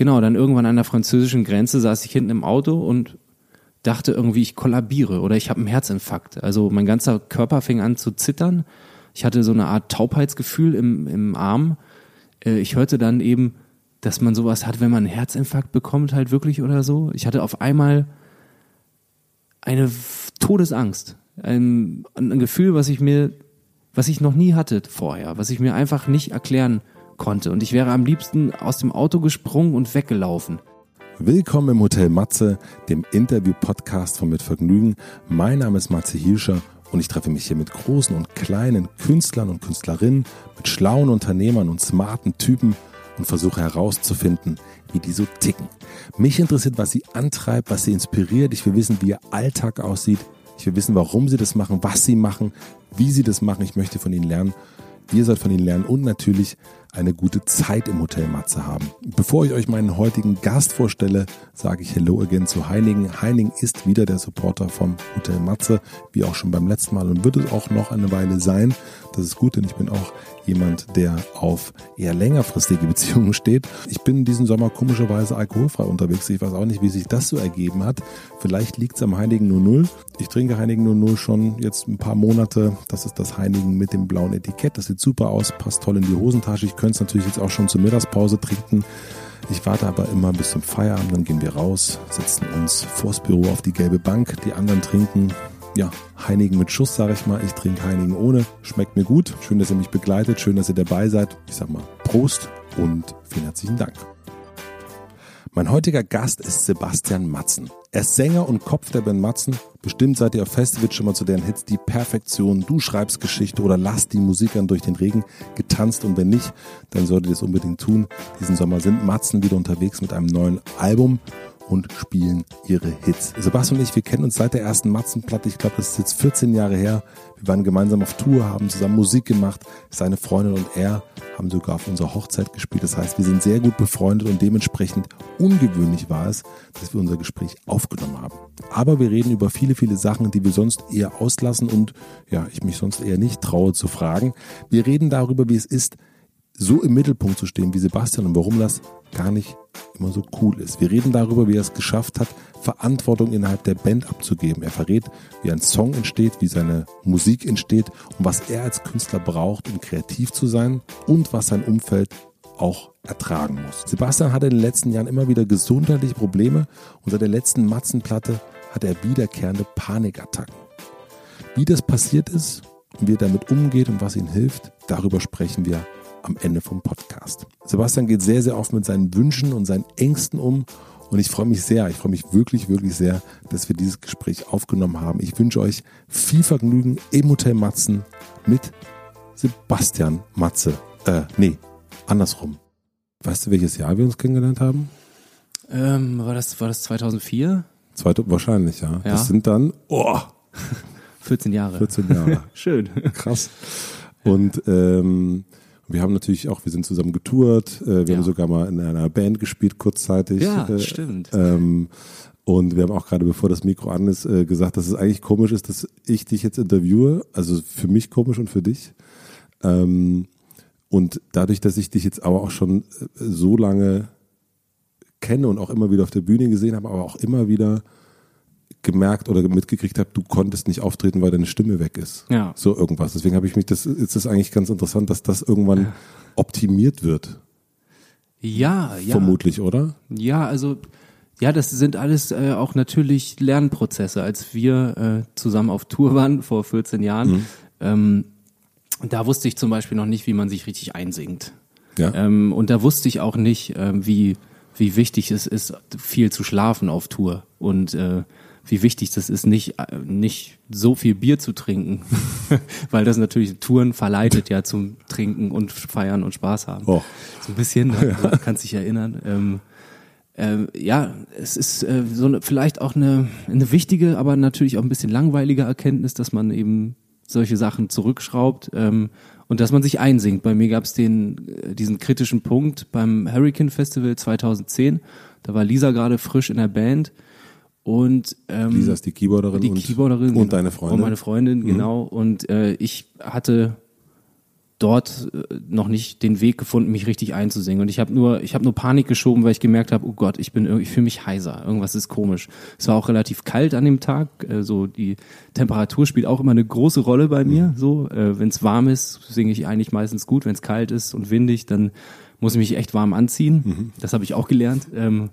genau, dann irgendwann an der französischen Grenze saß ich hinten im Auto und dachte irgendwie, ich kollabiere oder ich habe einen Herzinfarkt. Also mein ganzer Körper fing an zu zittern. Ich hatte so eine Art Taubheitsgefühl im, im Arm. Äh, ich hörte dann eben, dass man sowas hat, wenn man einen Herzinfarkt bekommt, halt wirklich oder so. Ich hatte auf einmal eine Todesangst. Ein, ein Gefühl, was ich mir, was ich noch nie hatte vorher, was ich mir einfach nicht erklären konnte. Und ich wäre am liebsten aus dem Auto gesprungen und weggelaufen. Willkommen im Hotel Matze, dem Interview-Podcast von Mit Vergnügen. Mein Name ist Matze Hielscher und ich treffe mich hier mit großen und kleinen Künstlern und Künstlerinnen, mit schlauen Unternehmern und smarten Typen und versuche herauszufinden, wie die so ticken. Mich interessiert, was sie antreibt, was sie inspiriert. Ich will wissen, wie ihr Alltag aussieht. Ich will wissen, warum sie das machen, was sie machen, wie sie das machen. Ich möchte von ihnen lernen. Ihr sollt von ihnen lernen und natürlich eine gute Zeit im Hotel Matze haben. Bevor ich euch meinen heutigen Gast vorstelle, sage ich Hello again zu Heiningen. Heiningen ist wieder der Supporter vom Hotel Matze, wie auch schon beim letzten Mal und wird es auch noch eine Weile sein. Das ist gut, denn ich bin auch jemand, der auf eher längerfristige Beziehungen steht. Ich bin diesen Sommer komischerweise alkoholfrei unterwegs. Ich weiß auch nicht, wie sich das so ergeben hat. Vielleicht liegt es am Heinigen 00. Ich trinke Heinigen 00 schon jetzt ein paar Monate. Das ist das Heinigen mit dem blauen Etikett. Das sieht super aus, passt toll in die Hosentasche. Ich könnte es natürlich jetzt auch schon zur Mittagspause trinken. Ich warte aber immer bis zum Feierabend, dann gehen wir raus, setzen uns vors Büro auf die gelbe Bank, die anderen trinken ja, Heinigen mit Schuss, sage ich mal. Ich trinke Heinigen ohne. Schmeckt mir gut. Schön, dass ihr mich begleitet. Schön, dass ihr dabei seid. Ich sag mal Prost und vielen herzlichen Dank. Mein heutiger Gast ist Sebastian Matzen. Er ist Sänger und Kopf der Band Matzen. Bestimmt seid ihr auf Festivals schon mal zu deren Hits Die Perfektion, Du schreibst Geschichte oder Lass die Musikern durch den Regen getanzt und wenn nicht, dann solltet ihr es unbedingt tun. Diesen Sommer sind Matzen wieder unterwegs mit einem neuen Album und spielen ihre Hits. Sebastian und ich, wir kennen uns seit der ersten Matzenplatte. Ich glaube, das ist jetzt 14 Jahre her. Wir waren gemeinsam auf Tour, haben zusammen Musik gemacht. Seine Freundin und er haben sogar auf unserer Hochzeit gespielt. Das heißt, wir sind sehr gut befreundet und dementsprechend ungewöhnlich war es, dass wir unser Gespräch aufgenommen haben. Aber wir reden über viele, viele Sachen, die wir sonst eher auslassen und ja, ich mich sonst eher nicht traue zu fragen. Wir reden darüber, wie es ist, so im Mittelpunkt zu stehen wie Sebastian und warum das gar nicht immer so cool ist. Wir reden darüber, wie er es geschafft hat, Verantwortung innerhalb der Band abzugeben. Er verrät, wie ein Song entsteht, wie seine Musik entsteht und was er als Künstler braucht, um kreativ zu sein und was sein Umfeld auch ertragen muss. Sebastian hatte in den letzten Jahren immer wieder gesundheitliche Probleme und seit der letzten Matzenplatte hat er wiederkehrende Panikattacken. Wie das passiert ist und wie er damit umgeht und was ihm hilft, darüber sprechen wir am Ende vom Podcast. Sebastian geht sehr, sehr oft mit seinen Wünschen und seinen Ängsten um und ich freue mich sehr, ich freue mich wirklich, wirklich sehr, dass wir dieses Gespräch aufgenommen haben. Ich wünsche euch viel Vergnügen im Hotel Matzen mit Sebastian Matze. Äh, nee, andersrum. Weißt du, welches Jahr wir uns kennengelernt haben? Ähm, war, das, war das 2004? Zweite, wahrscheinlich, ja. ja. Das sind dann, oh, 14 Jahre. 14 Jahre. Schön. Krass. Und ähm, wir haben natürlich auch, wir sind zusammen getourt, äh, wir ja. haben sogar mal in einer Band gespielt kurzzeitig. Ja, äh, stimmt. Ähm, und wir haben auch gerade, bevor das Mikro an ist, äh, gesagt, dass es eigentlich komisch ist, dass ich dich jetzt interviewe. Also für mich komisch und für dich. Ähm, und dadurch, dass ich dich jetzt aber auch schon äh, so lange kenne und auch immer wieder auf der Bühne gesehen habe, aber auch immer wieder gemerkt oder mitgekriegt habe, du konntest nicht auftreten, weil deine Stimme weg ist. Ja. So irgendwas. Deswegen habe ich mich, das ist das eigentlich ganz interessant, dass das irgendwann optimiert wird. Ja, ja. Vermutlich, oder? Ja, also ja, das sind alles äh, auch natürlich Lernprozesse. Als wir äh, zusammen auf Tour waren vor 14 Jahren, mhm. ähm, da wusste ich zum Beispiel noch nicht, wie man sich richtig einsingt. Ja. Ähm, und da wusste ich auch nicht, äh, wie wie wichtig es ist, viel zu schlafen auf Tour und äh, wie wichtig das ist, nicht, nicht so viel Bier zu trinken, weil das natürlich Touren verleitet ja zum Trinken und Feiern und Spaß haben. Oh. So ein bisschen, ne? ja. kannst dich erinnern. Ähm, äh, ja, es ist äh, so eine, vielleicht auch eine, eine wichtige, aber natürlich auch ein bisschen langweilige Erkenntnis, dass man eben solche Sachen zurückschraubt ähm, und dass man sich einsingt. Bei mir gab es den äh, diesen kritischen Punkt beim Hurricane Festival 2010. Da war Lisa gerade frisch in der Band und ähm, Lisa ist die Keyboarderin, die und, Keyboarderin und deine Freundin. Und meine Freundin, mhm. genau. Und äh, ich hatte dort äh, noch nicht den Weg gefunden, mich richtig einzusingen. Und ich habe nur, ich habe nur Panik geschoben, weil ich gemerkt habe, oh Gott, ich bin, irgendwie, ich fühle mich heiser. Irgendwas ist komisch. Es war auch relativ kalt an dem Tag. Äh, so die Temperatur spielt auch immer eine große Rolle bei mir. So, äh, wenn es warm ist, singe ich eigentlich meistens gut. Wenn es kalt ist und windig, dann muss ich mich echt warm anziehen. Mhm. Das habe ich auch gelernt. Ähm,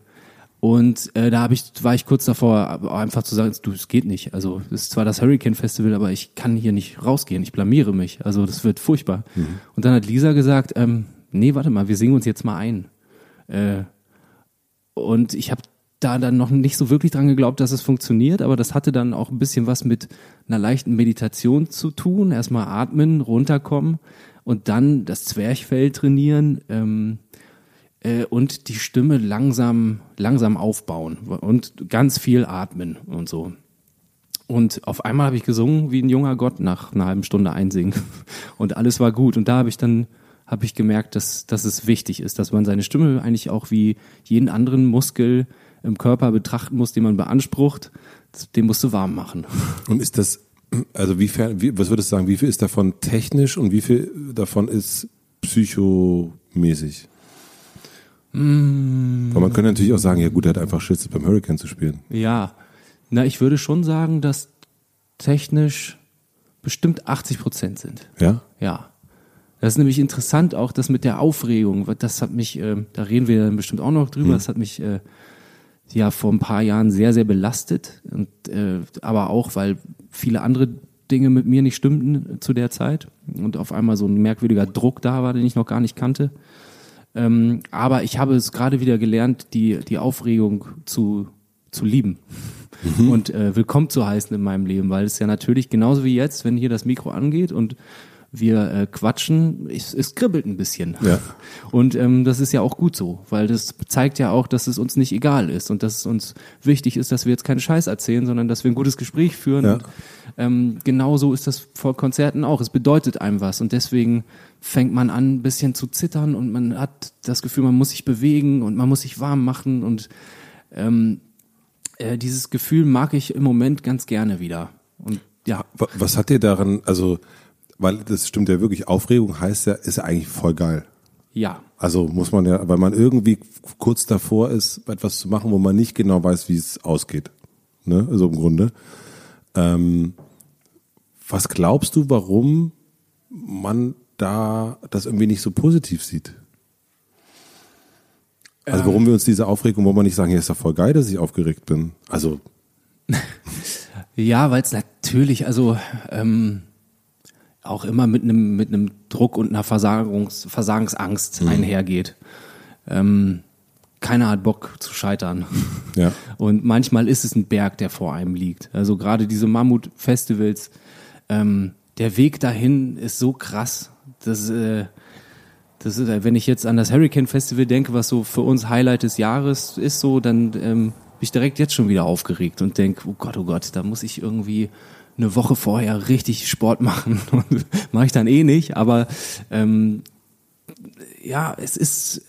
und äh, da hab ich, war ich kurz davor, einfach zu sagen, du, es geht nicht. Also es ist zwar das Hurricane Festival, aber ich kann hier nicht rausgehen. Ich blamiere mich. Also das wird furchtbar. Mhm. Und dann hat Lisa gesagt, ähm, nee, warte mal, wir singen uns jetzt mal ein. Äh, und ich habe da dann noch nicht so wirklich dran geglaubt, dass es funktioniert, aber das hatte dann auch ein bisschen was mit einer leichten Meditation zu tun. Erstmal atmen, runterkommen und dann das Zwerchfell trainieren. Ähm, äh, und die Stimme langsam, langsam aufbauen und ganz viel atmen und so. Und auf einmal habe ich gesungen wie ein junger Gott nach einer halben Stunde einsingen. Und alles war gut. Und da habe ich dann habe ich gemerkt, dass, dass es wichtig ist, dass man seine Stimme eigentlich auch wie jeden anderen Muskel im Körper betrachten muss, den man beansprucht. Den musst du warm machen. Und ist das, also wie, wie was würdest du sagen, wie viel ist davon technisch und wie viel davon ist psychomäßig? Mm. Aber man könnte natürlich auch sagen, ja gut, er hat einfach Schiss, beim Hurricane zu spielen. Ja, na, ich würde schon sagen, dass technisch bestimmt 80 Prozent sind. Ja? Ja. Das ist nämlich interessant auch, das mit der Aufregung, das hat mich, äh, da reden wir dann bestimmt auch noch drüber, hm. das hat mich äh, ja vor ein paar Jahren sehr, sehr belastet. Und, äh, aber auch, weil viele andere Dinge mit mir nicht stimmten zu der Zeit und auf einmal so ein merkwürdiger Druck da war, den ich noch gar nicht kannte. Ähm, aber ich habe es gerade wieder gelernt, die, die Aufregung zu, zu lieben mhm. und äh, willkommen zu heißen in meinem Leben, weil es ja natürlich genauso wie jetzt, wenn hier das Mikro angeht und wir äh, quatschen, es, es kribbelt ein bisschen. Ja. Und ähm, das ist ja auch gut so, weil das zeigt ja auch, dass es uns nicht egal ist und dass es uns wichtig ist, dass wir jetzt keinen Scheiß erzählen, sondern dass wir ein gutes Gespräch führen. Ja. Und, ähm, genauso ist das vor Konzerten auch. Es bedeutet einem was und deswegen fängt man an, ein bisschen zu zittern und man hat das Gefühl, man muss sich bewegen und man muss sich warm machen und ähm, äh, dieses Gefühl mag ich im Moment ganz gerne wieder. Und ja. Was hat dir daran, also weil das stimmt ja wirklich, Aufregung heißt ja, ist ja eigentlich voll geil. Ja. Also muss man ja, weil man irgendwie kurz davor ist, etwas zu machen, wo man nicht genau weiß, wie es ausgeht. Ne? Also im Grunde. Ähm, was glaubst du, warum man da das irgendwie nicht so positiv sieht? Also warum wir uns diese Aufregung, wo man nicht sagen, ja, ist doch voll geil, dass ich aufgeregt bin. Also. ja, weil es natürlich, also ähm, auch immer mit einem mit einem Druck und einer Versagungs, Versagensangst mhm. einhergeht. Ähm, keiner hat Bock zu scheitern. Ja. Und manchmal ist es ein Berg, der vor einem liegt. Also gerade diese Mammut-Festivals, ähm, der Weg dahin ist so krass. Das, äh, das ist, wenn ich jetzt an das Hurricane Festival denke, was so für uns Highlight des Jahres ist, so, dann ähm, bin ich direkt jetzt schon wieder aufgeregt und denke, oh Gott, oh Gott, da muss ich irgendwie eine Woche vorher richtig Sport machen. Mache ich dann eh nicht, aber ähm, ja, es ist,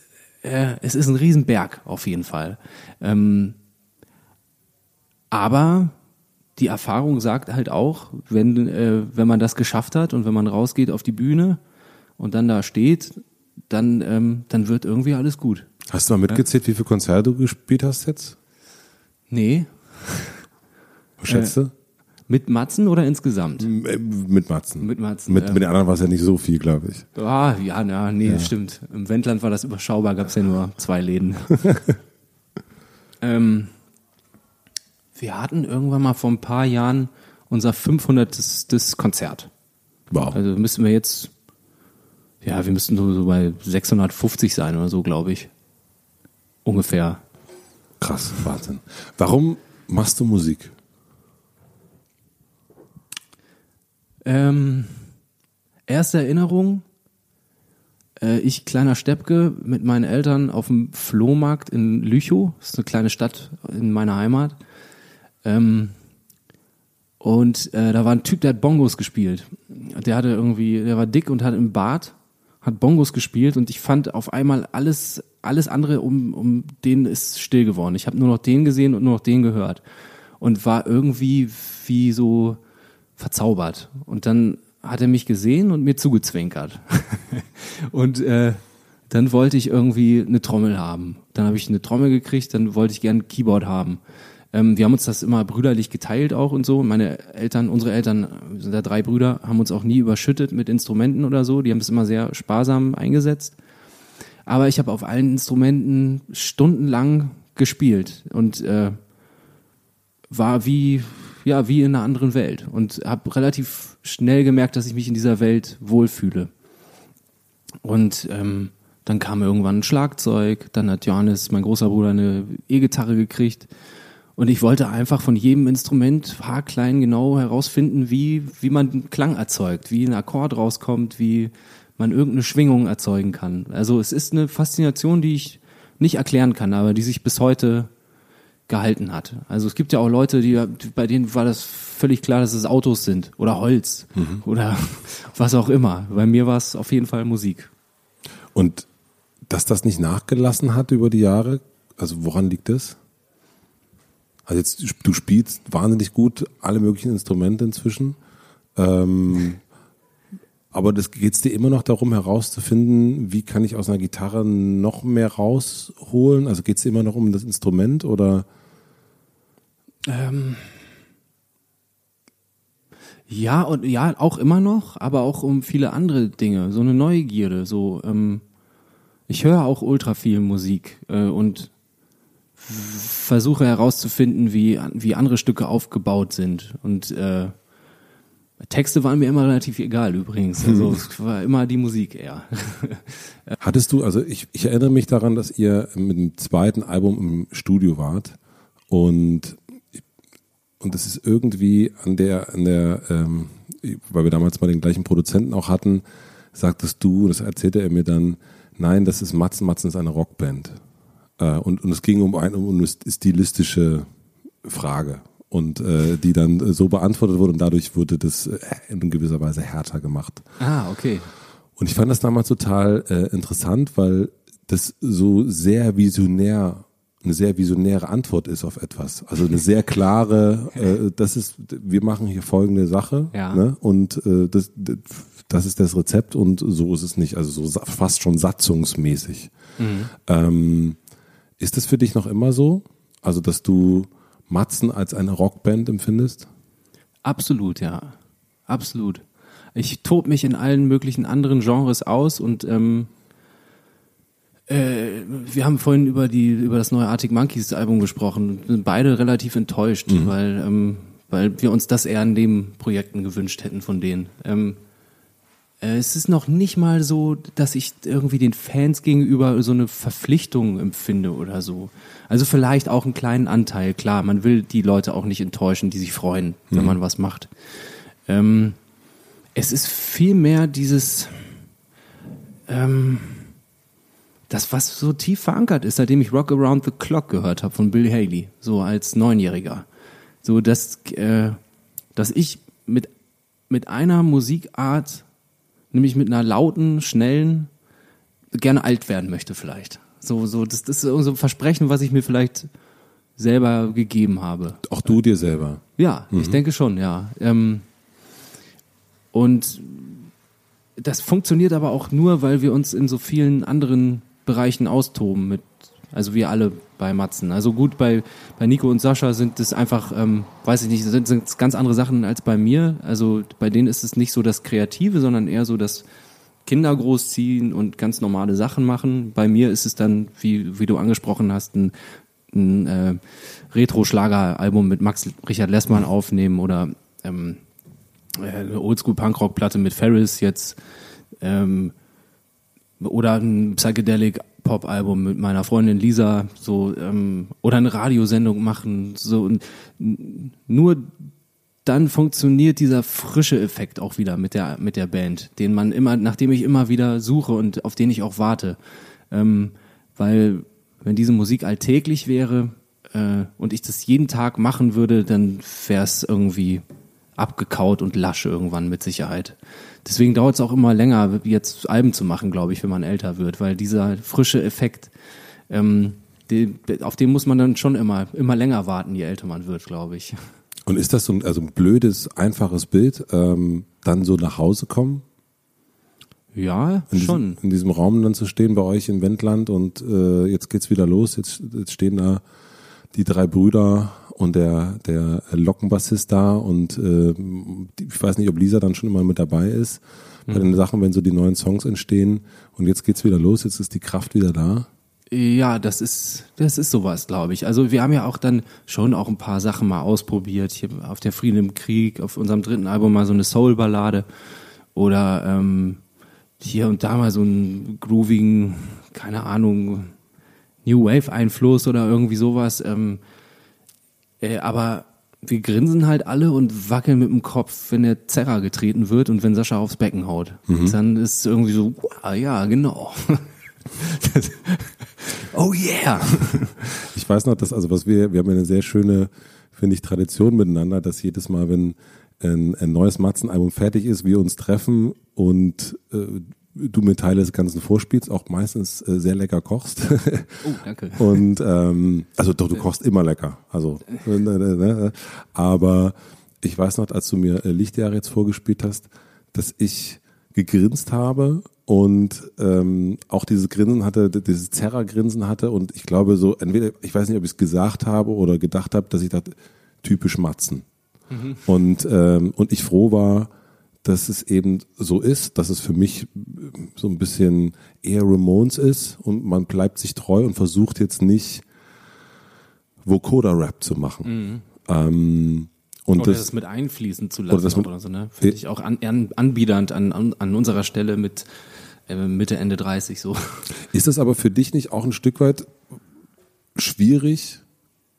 äh, es ist ein Riesenberg auf jeden Fall. Ähm, aber die Erfahrung sagt halt auch, wenn, äh, wenn man das geschafft hat und wenn man rausgeht auf die Bühne und dann da steht, dann, ähm, dann wird irgendwie alles gut. Hast du mal mitgezählt, wie viele Konzerte du gespielt hast jetzt? Nee. Was schätzt du? Mit Matzen oder insgesamt? Äh, mit Matzen. Mit Matzen. Mit, ja. mit den anderen war es ja nicht so viel, glaube ich. Ah, ja, ja, nee, ja. stimmt. Im Wendland war das überschaubar, gab es ja nur zwei Läden. ähm, wir hatten irgendwann mal vor ein paar Jahren unser 500. Konzert. Wow. Also müssen wir jetzt, ja, wir müssten so bei 650 sein oder so, glaube ich. Ungefähr. Krass, Wahnsinn. Warum machst du Musik? Ähm, erste Erinnerung, äh, ich kleiner Steppke mit meinen Eltern auf dem Flohmarkt in Lüchow, das ist eine kleine Stadt in meiner Heimat. Ähm, und äh, da war ein Typ, der hat Bongos gespielt. Der hatte irgendwie, der war dick und hat im Bart, hat Bongos gespielt und ich fand auf einmal alles, alles andere um, um den ist still geworden. Ich habe nur noch den gesehen und nur noch den gehört. Und war irgendwie wie so, verzaubert. Und dann hat er mich gesehen und mir zugezwinkert. und äh, dann wollte ich irgendwie eine Trommel haben. Dann habe ich eine Trommel gekriegt, dann wollte ich gerne ein Keyboard haben. Ähm, wir haben uns das immer brüderlich geteilt auch und so. Meine Eltern, unsere Eltern, sind da drei Brüder, haben uns auch nie überschüttet mit Instrumenten oder so. Die haben es immer sehr sparsam eingesetzt. Aber ich habe auf allen Instrumenten stundenlang gespielt und äh, war wie ja wie in einer anderen Welt und habe relativ schnell gemerkt, dass ich mich in dieser Welt wohlfühle. Und ähm, dann kam irgendwann ein Schlagzeug, dann hat Johannes, mein großer Bruder, eine E-Gitarre gekriegt. Und ich wollte einfach von jedem Instrument haarklein genau herausfinden, wie, wie man Klang erzeugt, wie ein Akkord rauskommt, wie man irgendeine Schwingung erzeugen kann. Also es ist eine Faszination, die ich nicht erklären kann, aber die sich bis heute gehalten hat. Also es gibt ja auch Leute, die bei denen war das völlig klar, dass es Autos sind oder Holz mhm. oder was auch immer. Bei mir war es auf jeden Fall Musik. Und dass das nicht nachgelassen hat über die Jahre, also woran liegt das? Also jetzt, du spielst wahnsinnig gut alle möglichen Instrumente inzwischen. Ähm, aber das geht es dir immer noch darum herauszufinden, wie kann ich aus einer Gitarre noch mehr rausholen? Also geht es dir immer noch um das Instrument oder? Ähm, ja und ja auch immer noch, aber auch um viele andere Dinge. So eine Neugierde. So ähm, ich höre auch ultra viel Musik äh, und versuche herauszufinden, wie wie andere Stücke aufgebaut sind und äh, Texte waren mir immer relativ egal übrigens. Also es war immer die Musik eher. Hattest du, also ich, ich erinnere mich daran, dass ihr mit dem zweiten Album im Studio wart und und es ist irgendwie an der, an der, ähm, weil wir damals mal den gleichen Produzenten auch hatten, sagtest du, das erzählte er mir dann, nein, das ist Matzen, Matzen ist eine Rockband. Äh, und, und es ging um, ein, um eine stilistische Frage und äh, die dann so beantwortet wurde und dadurch wurde das äh, in gewisser Weise härter gemacht. Ah, okay. Und ich fand das damals total äh, interessant, weil das so sehr visionär eine sehr visionäre Antwort ist auf etwas. Also eine sehr klare, äh, das ist, wir machen hier folgende Sache ja. ne? und äh, das, das ist das Rezept und so ist es nicht. Also so fast schon satzungsmäßig. Mhm. Ähm, ist das für dich noch immer so? Also dass du Matzen als eine Rockband empfindest? Absolut, ja. Absolut. Ich tob mich in allen möglichen anderen Genres aus und ähm, äh, wir haben vorhin über die über das neue Arctic Monkeys Album gesprochen. Sind beide relativ enttäuscht, mhm. weil ähm, weil wir uns das eher in den Projekten gewünscht hätten von denen. Ähm, äh, es ist noch nicht mal so, dass ich irgendwie den Fans gegenüber so eine Verpflichtung empfinde oder so. Also vielleicht auch einen kleinen Anteil, klar. Man will die Leute auch nicht enttäuschen, die sich freuen, wenn mhm. man was macht. Ähm, es ist vielmehr dieses, ähm, das, was so tief verankert ist, seitdem ich Rock Around the Clock gehört habe von Bill Haley, so als Neunjähriger. So, dass, äh, dass ich mit, mit einer Musikart nämlich mit einer lauten, schnellen, gerne alt werden möchte vielleicht. So, so, das, das ist so ein Versprechen, was ich mir vielleicht selber gegeben habe. Auch du dir selber? Ja, mhm. ich denke schon, ja. Ähm, und das funktioniert aber auch nur, weil wir uns in so vielen anderen Bereichen austoben mit, also wir alle bei Matzen. Also gut, bei, bei Nico und Sascha sind es einfach, ähm, weiß ich nicht, sind, sind ganz andere Sachen als bei mir. Also bei denen ist es nicht so das Kreative, sondern eher so das Kinder großziehen und ganz normale Sachen machen. Bei mir ist es dann, wie, wie du angesprochen hast, ein, ein äh, Retro-Schlager-Album mit Max Richard Lessmann aufnehmen oder ähm, äh, eine Oldschool-Punkrock-Platte mit Ferris jetzt ähm, oder ein Psychedelic Pop-Album mit meiner Freundin Lisa so ähm, oder eine Radiosendung machen so und nur dann funktioniert dieser frische Effekt auch wieder mit der mit der Band, den man immer, nachdem ich immer wieder suche und auf den ich auch warte, ähm, weil wenn diese Musik alltäglich wäre äh, und ich das jeden Tag machen würde, dann wäre es irgendwie abgekaut und lasch irgendwann mit Sicherheit. Deswegen dauert es auch immer länger, jetzt Alben zu machen, glaube ich, wenn man älter wird, weil dieser frische Effekt, ähm, die, auf den muss man dann schon immer, immer länger warten, je älter man wird, glaube ich. Und ist das so ein, also ein blödes, einfaches Bild, ähm, dann so nach Hause kommen? Ja, in schon. Diesem, in diesem Raum dann zu stehen bei euch im Wendland und äh, jetzt geht's wieder los. Jetzt, jetzt stehen da die drei Brüder und der, der Lockenbassist da und äh, ich weiß nicht, ob Lisa dann schon immer mit dabei ist bei den Sachen, wenn so die neuen Songs entstehen und jetzt geht's wieder los, jetzt ist die Kraft wieder da. Ja, das ist, das ist sowas, glaube ich. Also wir haben ja auch dann schon auch ein paar Sachen mal ausprobiert. Hier auf der Frieden im Krieg, auf unserem dritten Album mal so eine Soul-Ballade oder ähm, hier und da mal so einen groovigen, keine Ahnung, New Wave-Einfluss oder irgendwie sowas. Ähm, äh, aber wir grinsen halt alle und wackeln mit dem Kopf, wenn der Zerrer getreten wird und wenn Sascha aufs Becken haut. Dann ist es irgendwie so, wow, ja, genau. Das- oh yeah. Ich weiß noch, dass, also was wir, wir haben ja eine sehr schöne, finde ich, Tradition miteinander, dass jedes Mal, wenn ein, ein neues Matzen-Album fertig ist, wir uns treffen und äh, du mir Teile des Ganzen vorspielst, auch meistens äh, sehr lecker kochst. Oh, danke. Und ähm, also doch, du kochst immer lecker. Also, äh, ne, ne, ne. aber ich weiß noch, als du mir äh, Lichtjahre jetzt vorgespielt hast, dass ich gegrinst habe und ähm, auch dieses Grinsen hatte, dieses Zerrer-Grinsen hatte und ich glaube so, entweder, ich weiß nicht, ob ich es gesagt habe oder gedacht habe, dass ich dachte, typisch Matzen. Und, ähm, und ich froh war, dass es eben so ist, dass es für mich so ein bisschen eher Ramones ist und man bleibt sich treu und versucht jetzt nicht Vocoder-Rap zu machen. Ähm, und Oder das, das, mit einfließen zu Oder lassen das mit- oder so, ne? Finde ich auch an, an, anbiedernd an, an, an unserer Stelle mit äh, Mitte, Ende 30 so. Ist das aber für dich nicht auch ein Stück weit schwierig,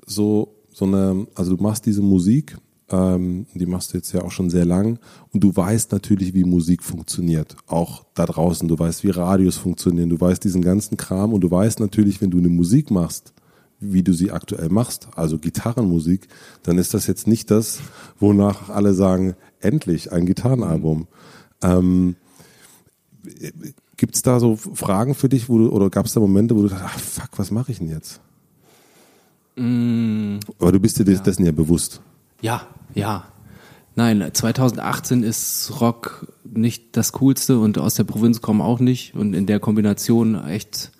so, so eine, also du machst diese Musik, ähm, die machst du jetzt ja auch schon sehr lang. Und du weißt natürlich, wie Musik funktioniert, auch da draußen, du weißt, wie Radios funktionieren, du weißt diesen ganzen Kram. Und du weißt natürlich, wenn du eine Musik machst, wie du sie aktuell machst, also Gitarrenmusik, dann ist das jetzt nicht das, wonach alle sagen, endlich ein Gitarrenalbum. Ähm, Gibt es da so Fragen für dich, wo du, oder gab es da Momente, wo du dachtest, ach fuck, was mache ich denn jetzt? Aber du bist dir des- dessen ja bewusst. Ja, ja. Nein, 2018 ist Rock nicht das Coolste und aus der Provinz kommen auch nicht und in der Kombination echt,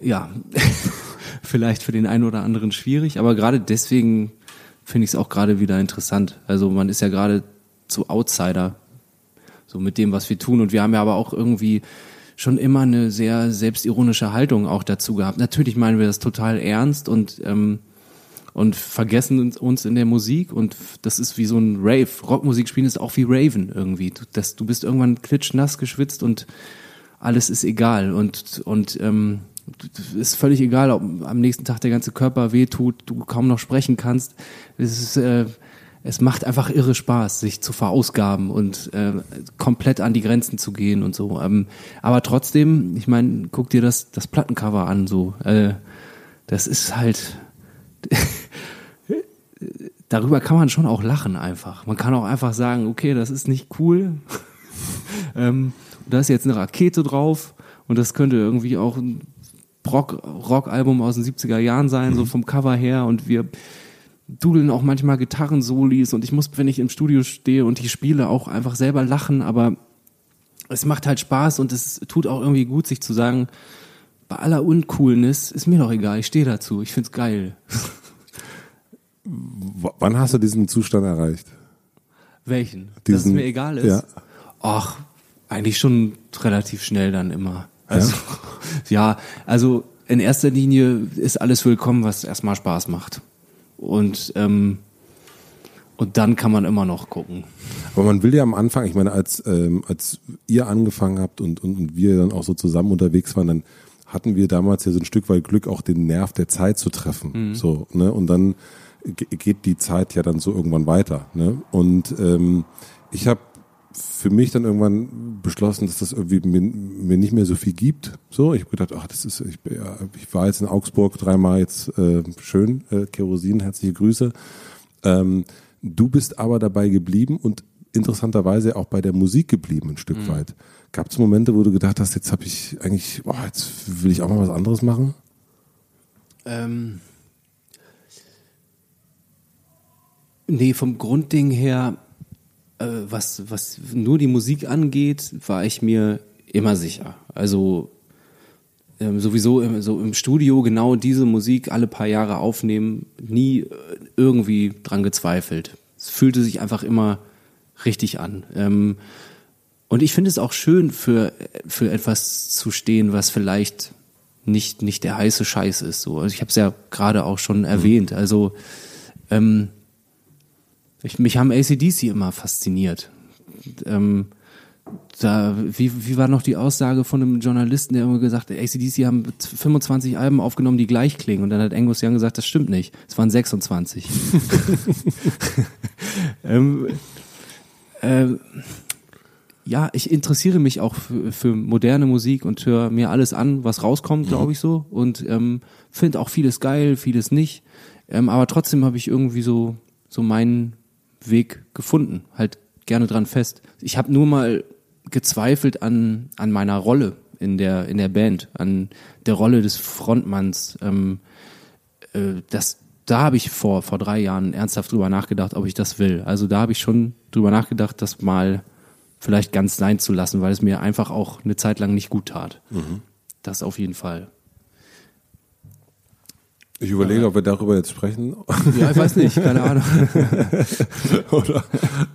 ja, vielleicht für den einen oder anderen schwierig, aber gerade deswegen finde ich es auch gerade wieder interessant. Also man ist ja gerade zu Outsider, so mit dem, was wir tun und wir haben ja aber auch irgendwie schon immer eine sehr selbstironische Haltung auch dazu gehabt. Natürlich meinen wir das total ernst und ähm, und vergessen uns- in der Musik und das ist wie so ein Rave. Rockmusik spielen ist auch wie Raven irgendwie. Du, das, du bist irgendwann klitschnass geschwitzt und alles ist egal und und ähm, ist völlig egal, ob am nächsten Tag der ganze Körper wehtut, du kaum noch sprechen kannst. Es ist äh, es macht einfach irre Spaß, sich zu verausgaben und äh, komplett an die Grenzen zu gehen und so. Ähm, aber trotzdem, ich meine, guck dir das das Plattencover an, so. Äh, das ist halt darüber kann man schon auch lachen einfach. Man kann auch einfach sagen, okay, das ist nicht cool. ähm, da ist jetzt eine Rakete drauf und das könnte irgendwie auch ein Rock- Rock-Album aus den 70er Jahren sein, so vom Cover her und wir dudeln auch manchmal Gitarrensolis und ich muss, wenn ich im Studio stehe und die spiele, auch einfach selber lachen, aber es macht halt Spaß und es tut auch irgendwie gut, sich zu sagen, bei aller Uncoolness ist mir doch egal, ich stehe dazu, ich find's geil. W wann hast du diesen Zustand erreicht? Welchen? Dass es Diesen- mir egal ist? ja. Ach, eigentlich schon relativ schnell dann immer. Also, ja, also in erster Linie ist alles willkommen, was erstmal Spaß macht. Und, ähm, und dann kann man immer noch gucken. Aber man will ja am Anfang, ich meine, als, ähm, als ihr angefangen habt und, und, und wir dann auch so zusammen unterwegs waren, dann hatten wir damals ja so ein Stück weit Glück, auch den Nerv der Zeit zu treffen. So, ne? Und dann ge- geht die Zeit ja dann so irgendwann weiter. Ne? Und ähm, ich habe für mich dann irgendwann beschlossen, dass das irgendwie mir, mir nicht mehr so viel gibt. So, ich habe gedacht, ach, das ist, ich, ich war jetzt in Augsburg dreimal jetzt äh, schön, äh, Kerosin, herzliche Grüße. Ähm, du bist aber dabei geblieben und interessanterweise auch bei der Musik geblieben ein Stück weit. Gab es Momente, wo du gedacht hast, jetzt habe ich eigentlich, boah, jetzt will ich auch mal was anderes machen? Ähm, Nee, vom Grundding her, äh, was, was nur die Musik angeht, war ich mir immer sicher. Also ähm, sowieso im, so im Studio genau diese Musik alle paar Jahre aufnehmen, nie äh, irgendwie dran gezweifelt. Es fühlte sich einfach immer richtig an. Ähm, und ich finde es auch schön, für, für etwas zu stehen, was vielleicht nicht, nicht der heiße Scheiß ist. So. Also ich habe es ja gerade auch schon erwähnt. Also ähm, ich, mich haben ACDC immer fasziniert. Ähm, da, wie, wie war noch die Aussage von einem Journalisten, der immer gesagt hat, ACDC haben 25 Alben aufgenommen, die gleich klingen. Und dann hat Angus Young gesagt, das stimmt nicht. Es waren 26. ähm, äh, ja, ich interessiere mich auch für, für moderne Musik und höre mir alles an, was rauskommt, glaube mhm. ich so. Und ähm, finde auch vieles geil, vieles nicht. Ähm, aber trotzdem habe ich irgendwie so, so meinen Weg gefunden. Halt gerne dran fest. Ich habe nur mal gezweifelt an, an meiner Rolle in der, in der Band, an der Rolle des Frontmanns. Ähm, äh, das, da habe ich vor, vor drei Jahren ernsthaft drüber nachgedacht, ob ich das will. Also da habe ich schon drüber nachgedacht, das mal vielleicht ganz sein zu lassen, weil es mir einfach auch eine Zeit lang nicht gut tat. Mhm. Das auf jeden Fall. Ich überlege, ob wir darüber jetzt sprechen. Ja, ich weiß nicht, keine Ahnung. Oder,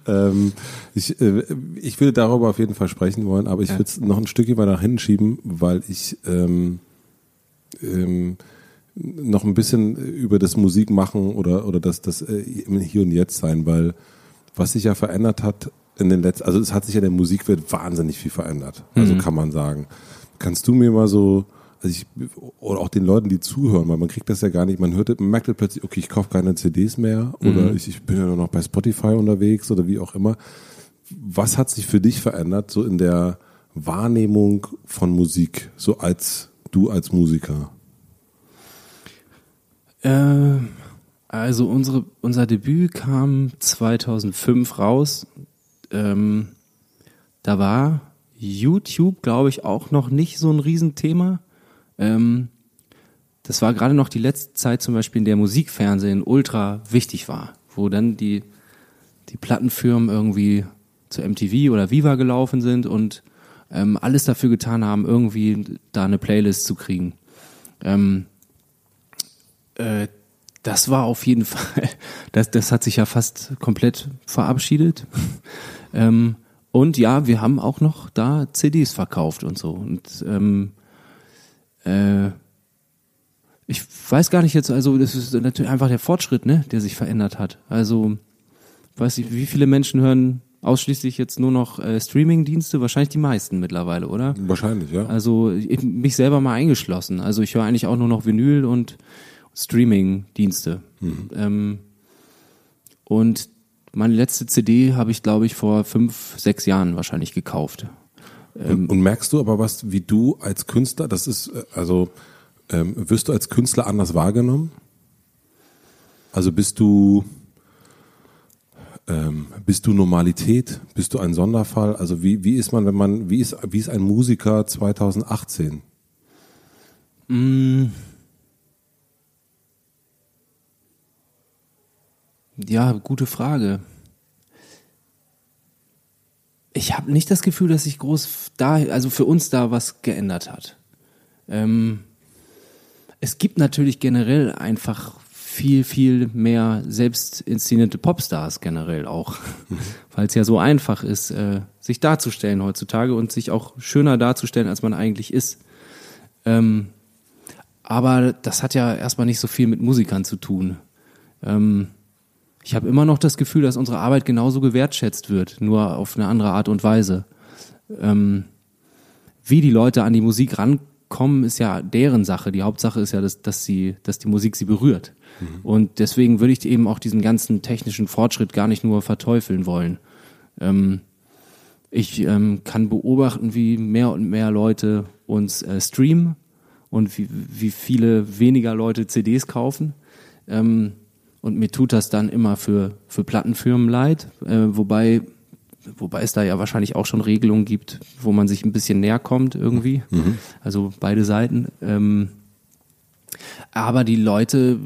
ähm, ich, äh, ich würde darüber auf jeden Fall sprechen wollen, aber ich ja. würde es noch ein Stückchen weiter nach hinten schieben, weil ich ähm, ähm, noch ein bisschen über das Musikmachen oder, oder das, das äh, Hier und Jetzt sein, weil was sich ja verändert hat in den letzten, also es hat sich ja in der Musikwelt wahnsinnig viel verändert. Also mhm. kann man sagen. Kannst du mir mal so also ich, oder auch den Leuten, die zuhören, weil man kriegt das ja gar nicht, man hört, man merkt plötzlich, okay, ich kaufe keine CDs mehr oder mhm. ich, ich bin ja nur noch bei Spotify unterwegs oder wie auch immer. Was hat sich für dich verändert, so in der Wahrnehmung von Musik, so als du als Musiker? Äh, also unsere, unser Debüt kam 2005 raus. Ähm, da war YouTube, glaube ich, auch noch nicht so ein Riesenthema. Ähm, das war gerade noch die letzte Zeit zum Beispiel, in der Musikfernsehen ultra wichtig war, wo dann die, die Plattenfirmen irgendwie zu MTV oder Viva gelaufen sind und ähm, alles dafür getan haben, irgendwie da eine Playlist zu kriegen. Ähm, äh, das war auf jeden Fall, das, das hat sich ja fast komplett verabschiedet. ähm, und ja, wir haben auch noch da CDs verkauft und so. Und ähm, äh, ich weiß gar nicht jetzt, also das ist natürlich einfach der Fortschritt, ne, der sich verändert hat. Also, weiß ich, wie viele Menschen hören ausschließlich jetzt nur noch äh, Streaming-Dienste? Wahrscheinlich die meisten mittlerweile, oder? Wahrscheinlich, ja. Also ich, mich selber mal eingeschlossen. Also ich höre eigentlich auch nur noch Vinyl und Streaming-Dienste. Mhm. Ähm, und meine letzte CD habe ich, glaube ich, vor fünf, sechs Jahren wahrscheinlich gekauft. Ähm, und merkst du aber was, wie du als Künstler, das ist, äh, also ähm, wirst du als Künstler anders wahrgenommen? Also bist du, ähm, bist du Normalität? Bist du ein Sonderfall? Also wie, wie ist man, wenn man, wie ist, wie ist ein Musiker 2018? Mm. Ja, gute Frage ich habe nicht das Gefühl, dass sich groß da, also für uns da was geändert hat. Ähm, es gibt natürlich generell einfach viel, viel mehr selbst inszenierte Popstars generell auch, weil es ja so einfach ist, äh, sich darzustellen heutzutage und sich auch schöner darzustellen, als man eigentlich ist. Ähm, aber das hat ja erstmal nicht so viel mit Musikern zu tun. Ähm, ich habe immer noch das Gefühl, dass unsere Arbeit genauso gewertschätzt wird, nur auf eine andere Art und Weise. Ähm, wie die Leute an die Musik rankommen, ist ja deren Sache. Die Hauptsache ist ja, dass, dass, sie, dass die Musik sie berührt. Mhm. Und deswegen würde ich eben auch diesen ganzen technischen Fortschritt gar nicht nur verteufeln wollen. Ähm, ich ähm, kann beobachten, wie mehr und mehr Leute uns äh, streamen und wie, wie viele weniger Leute CDs kaufen. Ähm, und mir tut das dann immer für, für Plattenfirmen leid, äh, wobei, wobei es da ja wahrscheinlich auch schon Regelungen gibt, wo man sich ein bisschen näher kommt irgendwie. Mhm. Also beide Seiten. Ähm, aber die Leute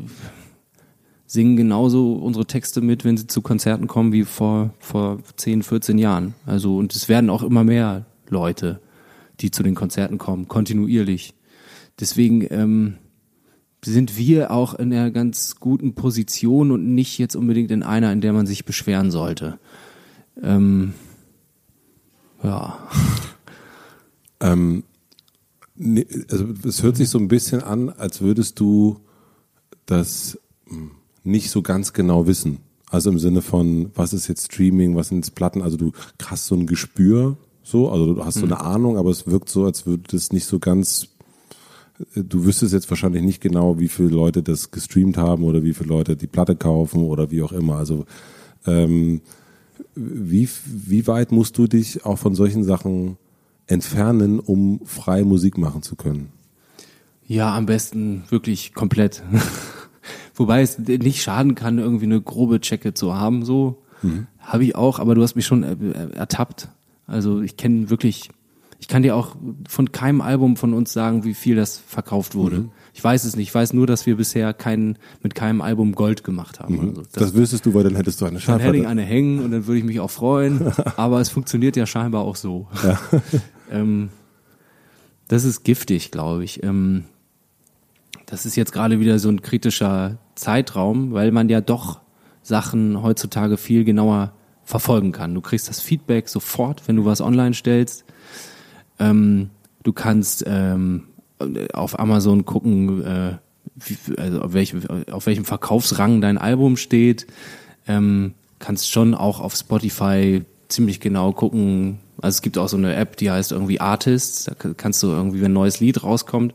singen genauso unsere Texte mit, wenn sie zu Konzerten kommen, wie vor, vor 10, 14 Jahren. Also, und es werden auch immer mehr Leute, die zu den Konzerten kommen, kontinuierlich. Deswegen ähm, sind wir auch in einer ganz guten Position und nicht jetzt unbedingt in einer, in der man sich beschweren sollte. Ähm, ja. Ähm, nee, also es hört sich so ein bisschen an, als würdest du das hm, nicht so ganz genau wissen. Also im Sinne von, was ist jetzt Streaming, was sind jetzt Platten? Also du hast so ein Gespür, so, also du hast so eine mhm. Ahnung, aber es wirkt so, als würde das nicht so ganz. Du wüsstest jetzt wahrscheinlich nicht genau, wie viele Leute das gestreamt haben oder wie viele Leute die Platte kaufen oder wie auch immer. Also ähm, wie, wie weit musst du dich auch von solchen Sachen entfernen, um frei Musik machen zu können? Ja, am besten wirklich komplett. Wobei es nicht schaden kann, irgendwie eine grobe Checke zu haben, so. Mhm. Habe ich auch, aber du hast mich schon ertappt. Also ich kenne wirklich, ich kann dir auch von keinem Album von uns sagen, wie viel das verkauft wurde. Mhm. Ich weiß es nicht. Ich weiß nur, dass wir bisher keinen, mit keinem Album Gold gemacht haben. Mhm. Also das, das wüsstest du, weil dann hättest du eine Schallplatte. Dann hätte ich eine hängen und dann würde ich mich auch freuen. aber es funktioniert ja scheinbar auch so. Ja. ähm, das ist giftig, glaube ich. Ähm, das ist jetzt gerade wieder so ein kritischer Zeitraum, weil man ja doch Sachen heutzutage viel genauer verfolgen kann. Du kriegst das Feedback sofort, wenn du was online stellst. Ähm, du kannst ähm, auf Amazon gucken, äh, wie, also auf, welchem, auf welchem Verkaufsrang dein Album steht. Ähm, kannst schon auch auf Spotify ziemlich genau gucken. Also es gibt auch so eine App, die heißt irgendwie Artists. Da kannst du irgendwie, wenn ein neues Lied rauskommt,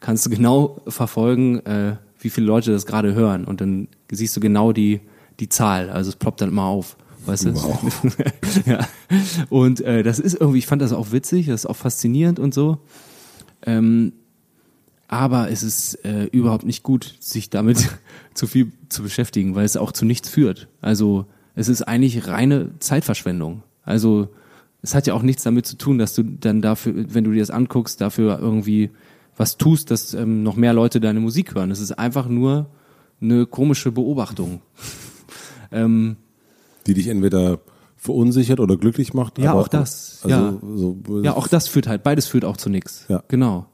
kannst du genau verfolgen, äh, wie viele Leute das gerade hören. Und dann siehst du genau die, die Zahl. Also es ploppt dann immer auf. Weißt du? Wow. ja. Und äh, das ist irgendwie, ich fand das auch witzig, das ist auch faszinierend und so. Ähm, aber es ist äh, überhaupt nicht gut, sich damit zu viel zu beschäftigen, weil es auch zu nichts führt. Also es ist eigentlich reine Zeitverschwendung. Also es hat ja auch nichts damit zu tun, dass du dann dafür, wenn du dir das anguckst, dafür irgendwie was tust, dass ähm, noch mehr Leute deine Musik hören. Es ist einfach nur eine komische Beobachtung. ähm, Die dich entweder verunsichert oder glücklich macht. Ja, auch das. Also, ja. So, ja, auch das führt halt, beides führt auch zu nichts. Ja. Genau.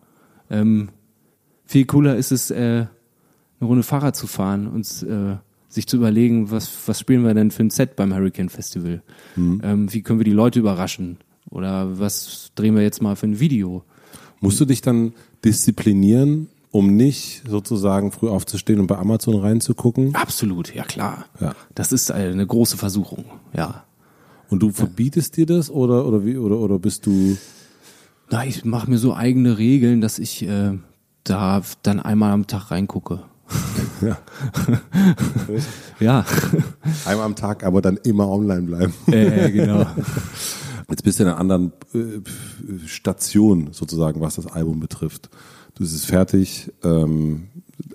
Ähm, viel cooler ist es, äh, eine Runde Fahrrad zu fahren und äh, sich zu überlegen, was, was spielen wir denn für ein Set beim Hurricane Festival? Mhm. Ähm, wie können wir die Leute überraschen? Oder was drehen wir jetzt mal für ein Video? Musst du dich dann disziplinieren, um nicht sozusagen früh aufzustehen und bei Amazon reinzugucken? Absolut, ja klar. Ja. Das ist eine große Versuchung, ja. Und du verbietest dir das oder oder wie oder oder bist du? Na, ich mache mir so eigene Regeln, dass ich äh, da dann einmal am Tag reingucke. Ja. ja. Einmal am Tag, aber dann immer online bleiben. Äh, genau. Jetzt bist du in einer anderen äh, Station sozusagen, was das Album betrifft. Du bist fertig, ähm,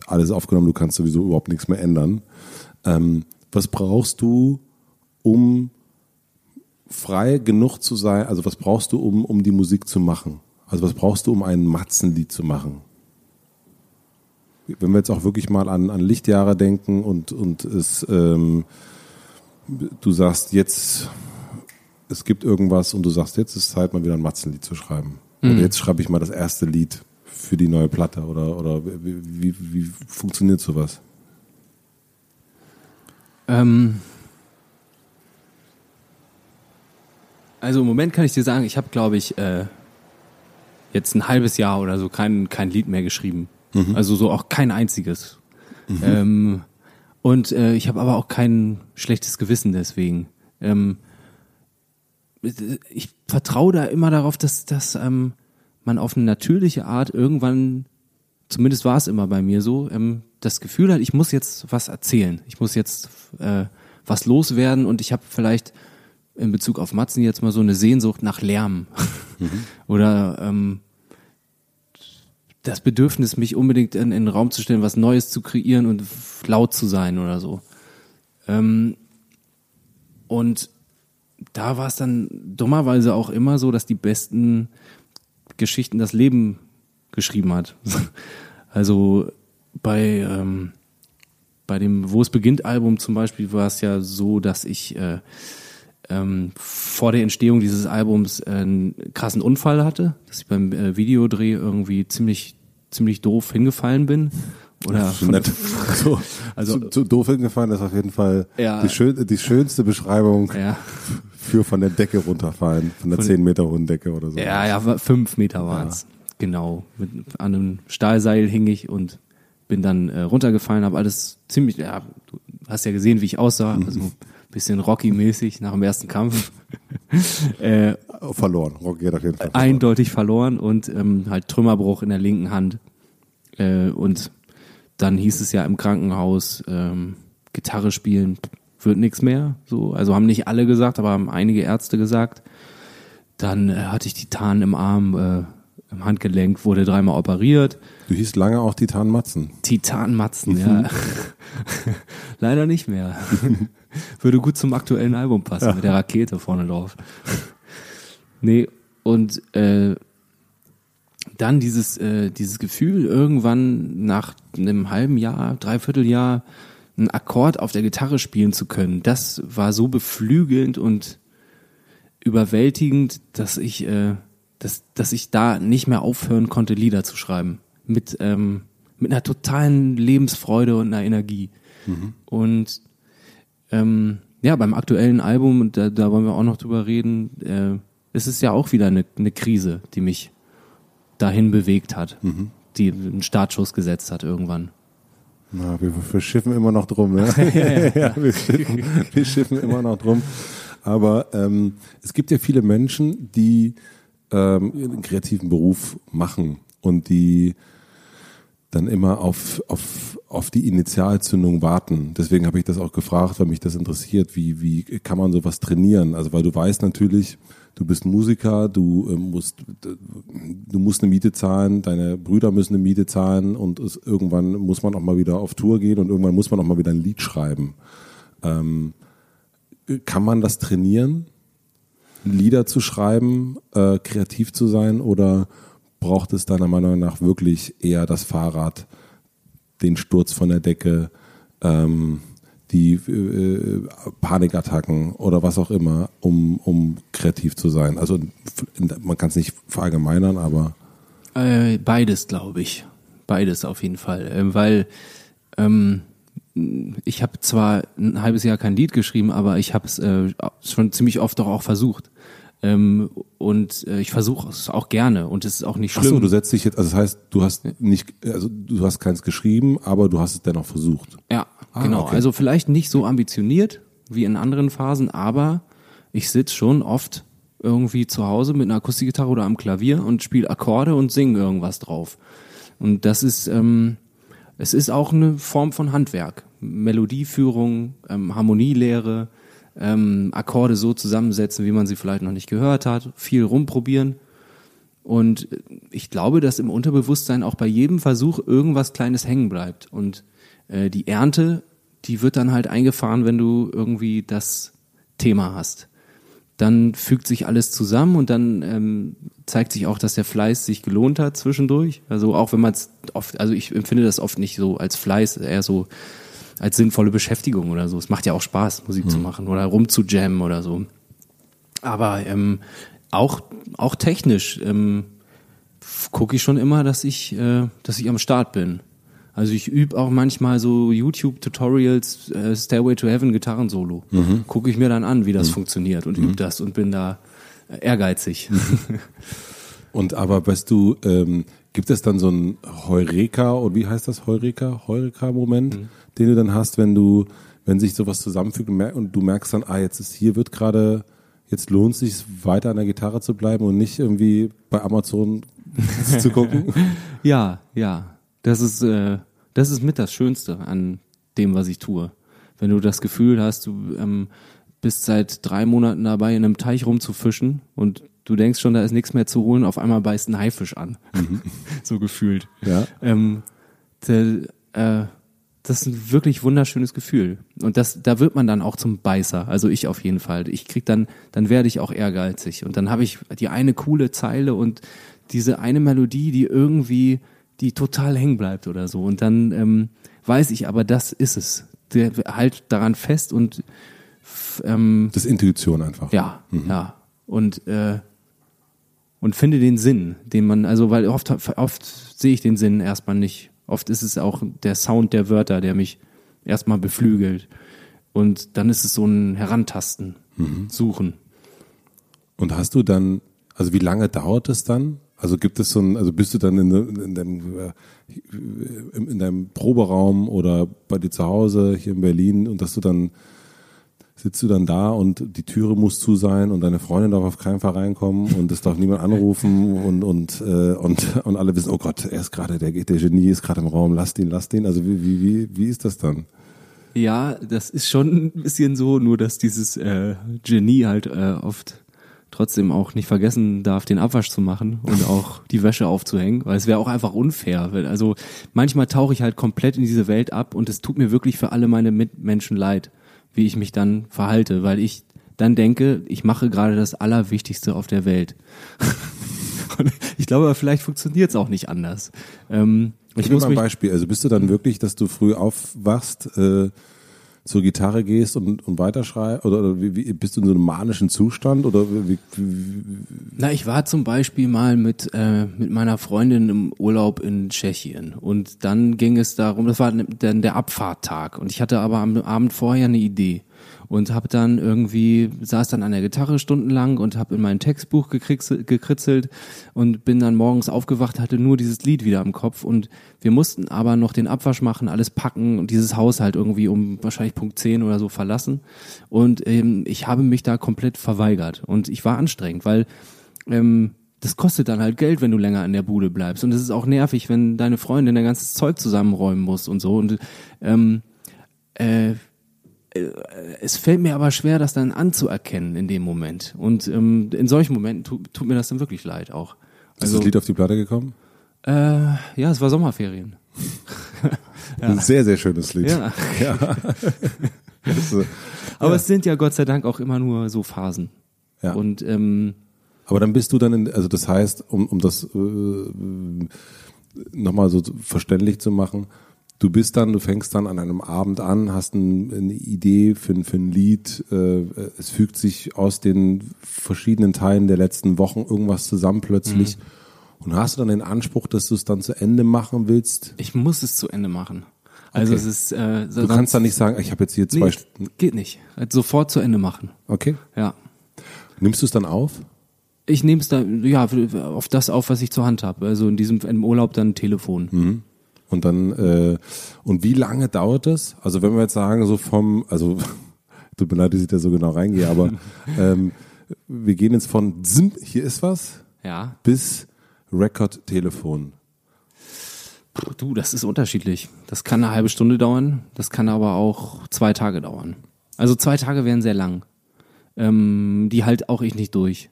alles aufgenommen, du kannst sowieso überhaupt nichts mehr ändern. Ähm, was brauchst du, um frei genug zu sein? Also was brauchst du, um, um die Musik zu machen? Also was brauchst du, um ein Matzenlied zu machen? Wenn wir jetzt auch wirklich mal an, an Lichtjahre denken und, und es, ähm, du sagst jetzt, es gibt irgendwas und du sagst, jetzt ist Zeit, mal wieder ein Matzenlied zu schreiben. Mhm. Oder jetzt schreibe ich mal das erste Lied für die neue Platte oder, oder wie, wie, wie funktioniert sowas? Ähm, also im Moment kann ich dir sagen, ich habe, glaube ich, äh, jetzt ein halbes Jahr oder so kein, kein Lied mehr geschrieben. Mhm. Also so auch kein einziges. Mhm. Ähm, und äh, ich habe aber auch kein schlechtes Gewissen deswegen. Ähm, ich vertraue da immer darauf, dass, dass ähm, man auf eine natürliche Art irgendwann, zumindest war es immer bei mir so, ähm, das Gefühl hat, ich muss jetzt was erzählen. Ich muss jetzt äh, was loswerden und ich habe vielleicht in Bezug auf Matzen jetzt mal so eine Sehnsucht nach Lärm. Mhm. Oder ähm, das Bedürfnis, mich unbedingt in, in den Raum zu stellen, was Neues zu kreieren und laut zu sein oder so. Ähm, und da war es dann dummerweise auch immer so, dass die besten Geschichten das Leben geschrieben hat. also bei ähm, bei dem Wo es beginnt Album zum Beispiel war es ja so, dass ich äh, ähm, vor der Entstehung dieses Albums äh, einen krassen Unfall hatte, dass ich beim äh, Videodreh irgendwie ziemlich ziemlich doof hingefallen bin. Oder Schon nett. So, Also- zu, zu doof hingefallen, ist auf jeden Fall Ja. die, schön, die schönste Beschreibung ja, für von der Decke runterfallen, von der Von- 10 Meter hohen Decke oder so. ja, ja, war fünf Meter waren's. Genau. Mit, an einem Stahlseil hing ich und bin dann äh, runtergefallen, habe alles ziemlich, ja, du hast ja gesehen, wie ich aussah, also ein bisschen Rocky-mäßig nach dem ersten Kampf. äh, Verloren. Rocky hat auf jeden Fall verloren. eindeutig verloren und ähm, halt Trümmerbruch in der linken Hand. Äh, und dann hieß es ja im Krankenhaus, ähm, Gitarre spielen wird nichts mehr. So, also haben nicht alle gesagt, aber haben einige Ärzte gesagt. Dann äh, hatte ich Titan im Arm, äh, im Handgelenk, wurde dreimal operiert. Du hieß lange auch Titan Matzen. Titanmatzen, ja. Leider nicht mehr. Würde gut zum aktuellen Album passen, mit der Rakete vorne drauf. nee, und äh, dann dieses, äh, dieses Gefühl, irgendwann nach einem halben Jahr, dreiviertel Jahr, einen Akkord auf der Gitarre spielen zu können, das war so beflügelnd und überwältigend, dass ich, äh, dass, dass ich da nicht mehr aufhören konnte, Lieder zu schreiben. Mit, ähm, mit einer totalen Lebensfreude und einer Energie. Und ähm, ja, beim aktuellen Album, und da, da wollen wir auch noch drüber reden, äh, es ist ja auch wieder eine, eine Krise, die mich dahin bewegt hat, die einen Startschuss gesetzt hat irgendwann. Na, wir, wir schiffen immer noch drum, ne? ja, wir, schiffen, wir schiffen immer noch drum. Aber ähm, es gibt ja viele Menschen, die ähm, einen kreativen Beruf machen und die dann immer auf, auf, auf die Initialzündung warten. Deswegen habe ich das auch gefragt, weil mich das interessiert, wie, wie kann man sowas trainieren? Also weil du weißt natürlich, du bist Musiker, du ähm, musst du musst eine Miete zahlen, deine Brüder müssen eine Miete zahlen und es, irgendwann muss man auch mal wieder auf Tour gehen und irgendwann muss man auch mal wieder ein Lied schreiben. Ähm, kann man das trainieren, Lieder zu schreiben, äh, kreativ zu sein oder braucht es deiner Meinung nach wirklich eher das Fahrrad, den Sturz von der Decke, ähm, die äh, Panikattacken oder was auch immer, um, um kreativ zu sein? Also man kann es nicht verallgemeinern, aber Äh, beides, glaube ich. Beides auf jeden Fall. Ähm, weil ähm, ich habe zwar ein halbes Jahr kein Lied geschrieben, aber ich habe es äh, schon ziemlich oft doch auch versucht. Ähm, und äh, ich versuche es auch gerne und es ist auch nicht schlimm. so, du setzt dich jetzt, also das heißt, du hast nicht, also du hast keins geschrieben, aber du hast es dennoch versucht. Ja, Ah, genau. okay. Also vielleicht nicht so ambitioniert wie in anderen Phasen, aber ich sitz schon oft irgendwie zu Hause mit einer Akustikgitarre oder am Klavier und spiele Akkorde und singe irgendwas drauf. Und das ist, ähm, es ist auch eine Form von Handwerk. Melodieführung, ähm, Harmonielehre, ähm, Akkorde so zusammensetzen, wie man sie vielleicht noch nicht gehört hat, viel rumprobieren. Und ich glaube, dass im Unterbewusstsein auch bei jedem Versuch irgendwas Kleines hängen bleibt. Und äh, die Ernte, die wird dann halt eingefahren, wenn du irgendwie das Thema hast. Dann fügt sich alles zusammen und dann ähm, zeigt sich auch, dass der Fleiß sich gelohnt hat zwischendurch. Also auch wenn man es oft, also ich empfinde das oft nicht so als Fleiß, eher so als sinnvolle Beschäftigung oder so. Es macht ja auch Spaß, Musik zu machen oder rumzujammen oder so. Aber ähm, auch, auch technisch ähm, gucke ich schon immer, dass ich, äh, dass ich am Start bin. Also ich übe auch manchmal so YouTube-Tutorials, äh, Stairway to Heaven Gitarrensolo. Gucke ich mir dann an, wie das funktioniert und übe das und bin da ehrgeizig. Und aber weißt du, ähm, gibt es dann so ein Heureka oder wie heißt das Heureka? Heureka-Moment, den du dann hast, wenn du, wenn sich sowas zusammenfügt und, mer und du merkst dann, ah, jetzt ist hier wird gerade, jetzt lohnt es sich weiter an der Gitarre zu bleiben und nicht irgendwie bei Amazon zu gucken. Ja, ja. Das ist, äh, das ist mit das Schönste an dem, was ich tue. Wenn du das Gefühl hast, du ähm, bist seit drei Monaten dabei, in einem Teich rumzufischen und du denkst schon, da ist nichts mehr zu holen, auf einmal beißt ein Haifisch an. so gefühlt. Ja. Ähm, der, äh, das ist ein wirklich wunderschönes Gefühl. Und das, da wird man dann auch zum Beißer. Also ich auf jeden Fall. Ich krieg dann, dann werde ich auch ehrgeizig. Und dann habe ich die eine coole Zeile und diese eine Melodie, die irgendwie, die total hängen bleibt oder so. Und dann ähm, weiß ich aber, das ist es. Der halt daran fest und ähm, Das ist Intuition einfach. ja, ja. Und äh, und finde den Sinn, den man, also weil oft oft sehe ich den Sinn erstmal nicht. Oft ist es auch der Sound der Wörter, der mich erstmal beflügelt. Und dann ist es so ein Herantasten, Suchen. Und hast du dann, also wie lange dauert es dann? Also gibt es so ein, also bist du dann in, in, deinem, äh, in deinem Proberaum oder bei dir zu Hause hier in Berlin und dass du dann sitzt du dann da und die Türe muss zu sein und deine Freundin darf auf keinen Fall reinkommen und es darf niemand anrufen und und äh, und und alle wissen, oh Gott, er ist gerade der der Genie ist gerade im Raum, lasst ihn, lasst ihn. Also wie wie wie wie ist das dann? Ja, das ist schon ein bisschen so, nur dass dieses äh, Genie halt äh, oft trotzdem auch nicht vergessen darf, den Abwasch zu machen und auch die Wäsche aufzuhängen, weil es wäre auch einfach unfair. Weil, also manchmal tauche ich halt komplett in diese Welt ab und es tut mir wirklich für alle meine Mitmenschen leid, wie ich mich dann verhalte, weil ich dann denke, ich mache gerade das Allerwichtigste auf der Welt. Und ich glaube, vielleicht funktioniert es auch nicht anders. Ähm, ich mir muss mal ein Beispiel. Also bist du dann wirklich, dass du früh aufwachst, äh, zur Gitarre gehst und, und weiterschreibst? Oder, oder wie, wie, bist du in so einem manischen Zustand? Oder wie, Na, ich war zum Beispiel mal mit, äh, mit meiner Freundin im Urlaub in Tschechien und dann ging es darum, das war dann der Abfahrttag und ich hatte aber am Abend vorher eine Idee und habe dann irgendwie, saß dann an der Gitarre stundenlang und habe in mein Textbuch gekritzelt, und bin dann morgens aufgewacht, hatte nur dieses Lied wieder im Kopf und wir mussten aber noch den Abwasch machen, alles packen und dieses Haus halt irgendwie um wahrscheinlich Punkt 10 oder so verlassen und ähm, ich habe mich da komplett verweigert und ich war anstrengend, weil ähm, das kostet dann halt Geld, wenn du länger an der Bude bleibst. Und es ist auch nervig, wenn deine Freundin dein ganzes Zeug zusammenräumen muss und so. Und ähm, äh, äh, es fällt mir aber schwer, das dann anzuerkennen in dem Moment. Und ähm, in solchen Momenten tu, tut mir das dann wirklich leid auch. ist Also, das Lied auf die Platte gekommen? äh, ja, es war Sommerferien. Ein sehr, sehr schönes Lied. Ja. Das, äh, Aber es sind ja Gott sei Dank auch immer nur so Phasen. ja. Und ähm, Aber dann bist du dann, in, also das heißt, um, um das äh, nochmal so verständlich zu machen, du bist dann, du fängst dann an einem Abend an, hast ein, eine Idee für, ein- für ein Lied, äh, es fügt sich aus den verschiedenen Teilen der letzten Wochen irgendwas zusammen plötzlich und hast du dann den Anspruch, dass du es dann zu Ende machen willst? ich muss es zu Ende machen. Also Okay. es ist äh, Du kannst dann nicht sagen, ich habe jetzt hier zwei nee, Stunden. geht nicht. Halt sofort zu Ende machen. Okay. Ja. Nimmst du es dann auf? Ich nehme es da ja auf das auf, was ich zur Hand habe. Also in diesem im Urlaub dann ein Telefon. Und dann, äh, und wie lange dauert das? Also wenn wir jetzt sagen, so vom, also tut mir leid, dass ich da so genau reingehe, aber ähm, wir gehen jetzt von Zim, hier ist was, Ja. bis Record-Telefon. Puh, Du, das ist unterschiedlich. Das kann eine halbe Stunde dauern, das kann aber auch zwei Tage dauern. Also zwei Tage wären sehr lang. Ähm, die halt auch ich nicht durch.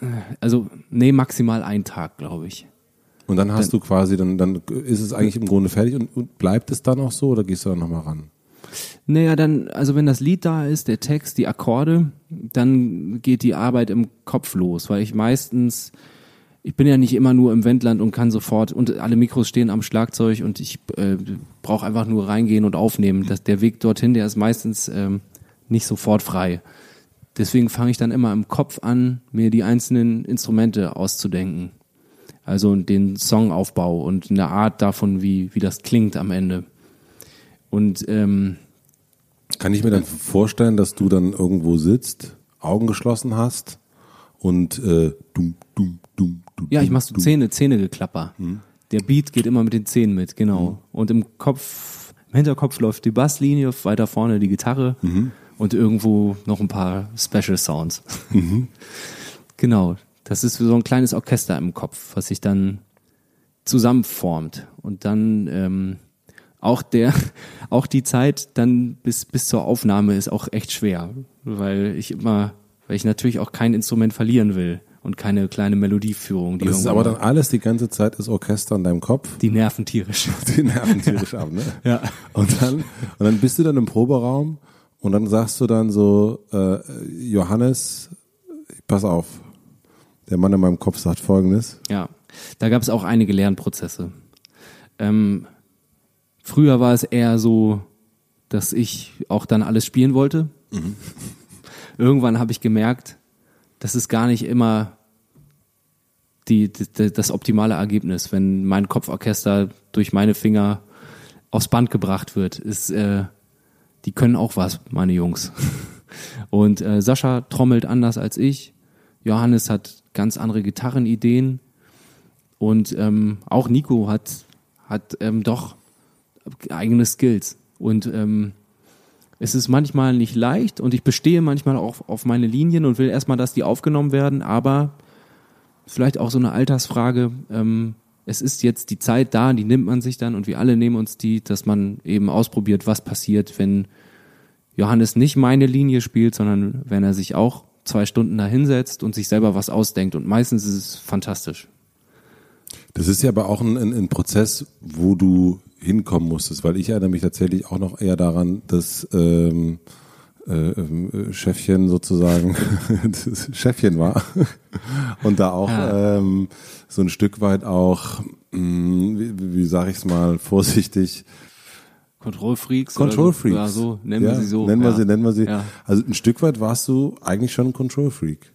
Äh, Also, nee, maximal ein Tag, glaube ich. Und dann hast du quasi, dann, dann ist es eigentlich im Grunde fertig und, und bleibt es dann auch so oder gehst du dann nochmal ran? Naja, dann, also wenn das Lied da ist, der Text, die Akkorde, dann geht die Arbeit im Kopf los, weil ich meistens, ich bin ja nicht immer nur im Wendland und kann sofort, und alle Mikros stehen am Schlagzeug und ich äh, brauche einfach nur reingehen und aufnehmen. Das, der Weg dorthin, der ist meistens ähm, nicht sofort frei. Deswegen fange ich dann immer im Kopf an, mir die einzelnen Instrumente auszudenken. Also den Songaufbau und eine Art davon, wie, wie das klingt am Ende. Und ähm, Kann ich mir dann vorstellen, dass du dann irgendwo sitzt, Augen geschlossen hast und äh, dumm, dumm, dumm, dumm. Ja, ich mach so dumm. Zähne, Zähnegeklapper. Der Beat geht immer mit den Zähnen mit, genau. Und im Kopf, im Hinterkopf läuft die Basslinie, weiter vorne die Gitarre und irgendwo noch ein paar Special Sounds. genau. Das ist so ein kleines Orchester im Kopf, was sich dann zusammenformt. Und dann ähm, auch der, auch die Zeit dann bis, bis zur Aufnahme ist auch echt schwer, weil ich immer, weil ich natürlich auch kein Instrument verlieren will und keine kleine Melodieführung. Die Das ist aber dann alles die ganze Zeit das Orchester in deinem Kopf. die nerven tierisch. Die nerven tierisch ab, ne? Ja. Und dann, und dann bist du dann im Proberaum und dann sagst du dann so, äh, Johannes, pass auf. Der Mann in meinem Kopf sagt folgendes. Ja, da gab es auch einige Lernprozesse. Ähm, früher war es eher so, dass ich auch dann alles spielen wollte. Mhm. Irgendwann habe ich gemerkt, das ist gar nicht immer die, die, das optimale Ergebnis, wenn mein Kopforchester durch meine Finger aufs Band gebracht wird. Ist, äh, die können auch was, meine Jungs. Und äh, Sascha trommelt anders als ich. Johannes hat ganz andere Gitarrenideen. Und ähm, auch Nico hat, hat ähm, doch eigene Skills. Und ähm, es ist manchmal nicht leicht und ich bestehe manchmal auch auf meine Linien und will erstmal, dass die aufgenommen werden, aber vielleicht auch so eine Altersfrage. Ähm, es ist jetzt die Zeit da, die nimmt man sich dann und wir alle nehmen uns die, dass man eben ausprobiert, was passiert, wenn Johannes nicht meine Linie spielt, sondern wenn er sich auch zwei Stunden da hinsetzt und sich selber was ausdenkt. Und meistens ist es fantastisch. Das ist ja aber auch ein, ein, ein Prozess, wo du hinkommen musstest, weil ich erinnere mich tatsächlich auch noch eher daran, dass ähm, äh, äh, Chefchen sozusagen Chefchen war und da auch ja. ähm, so ein Stück weit auch, mh, hm, wie, wie sage ich es mal vorsichtig, Control Freaks. Control Freaks. Ja, so, nennen ja, wir sie so. Nennen wir sie, nennen wir sie. Ja. Also ein Stück weit warst du eigentlich schon ein Control Freak.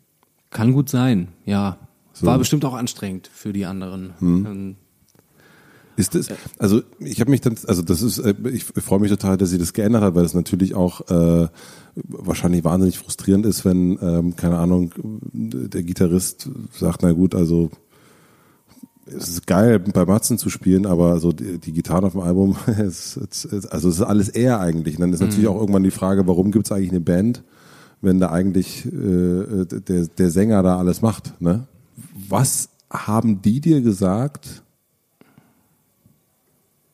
Kann gut sein, ja. So. War bestimmt auch anstrengend für die anderen. Hm. Ähm, ist das, also ich habe mich dann, also das ist, äh, ich freue mich total, dass sie das geändert hat, weil es natürlich auch äh, wahrscheinlich wahnsinnig frustrierend ist, wenn, ähm, keine Ahnung, der Gitarrist sagt, na gut, also es ist geil, bei Matzen zu spielen, aber so die, die Gitarren auf dem Album, es, es, also es ist alles er eigentlich. Und dann ist mhm. natürlich auch irgendwann die Frage, warum gibt es eigentlich eine Band, wenn da eigentlich äh, der, der Sänger da alles macht. Ne? Was haben die dir gesagt,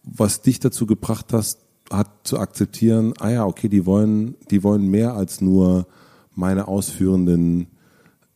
was dich dazu gebracht hast, hat zu akzeptieren, ah ja, okay, die wollen, die wollen mehr als nur meine ausführenden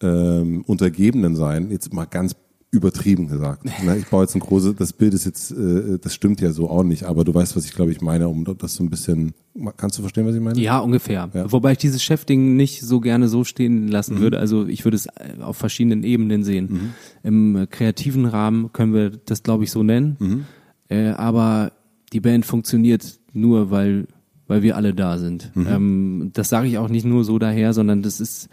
ähm, Untergebenen sein. Jetzt mal ganz übertrieben gesagt. Ne, ich baue jetzt ein großes, das Bild ist jetzt, äh, das stimmt ja so auch nicht, aber du weißt, was ich glaube ich meine, um das so ein bisschen, kannst du verstehen, was ich meine? Ja, ungefähr. Ja. Wobei ich dieses Chefding nicht so gerne so stehen lassen mhm. würde. Also ich würde es äh, auf verschiedenen Ebenen sehen. Mhm. Im äh, kreativen Rahmen können wir das glaube ich so nennen. Mhm. Äh, aber die Band funktioniert nur, weil, weil wir alle da sind. Mhm. Ähm, das sage ich auch nicht nur so daher, sondern das ist,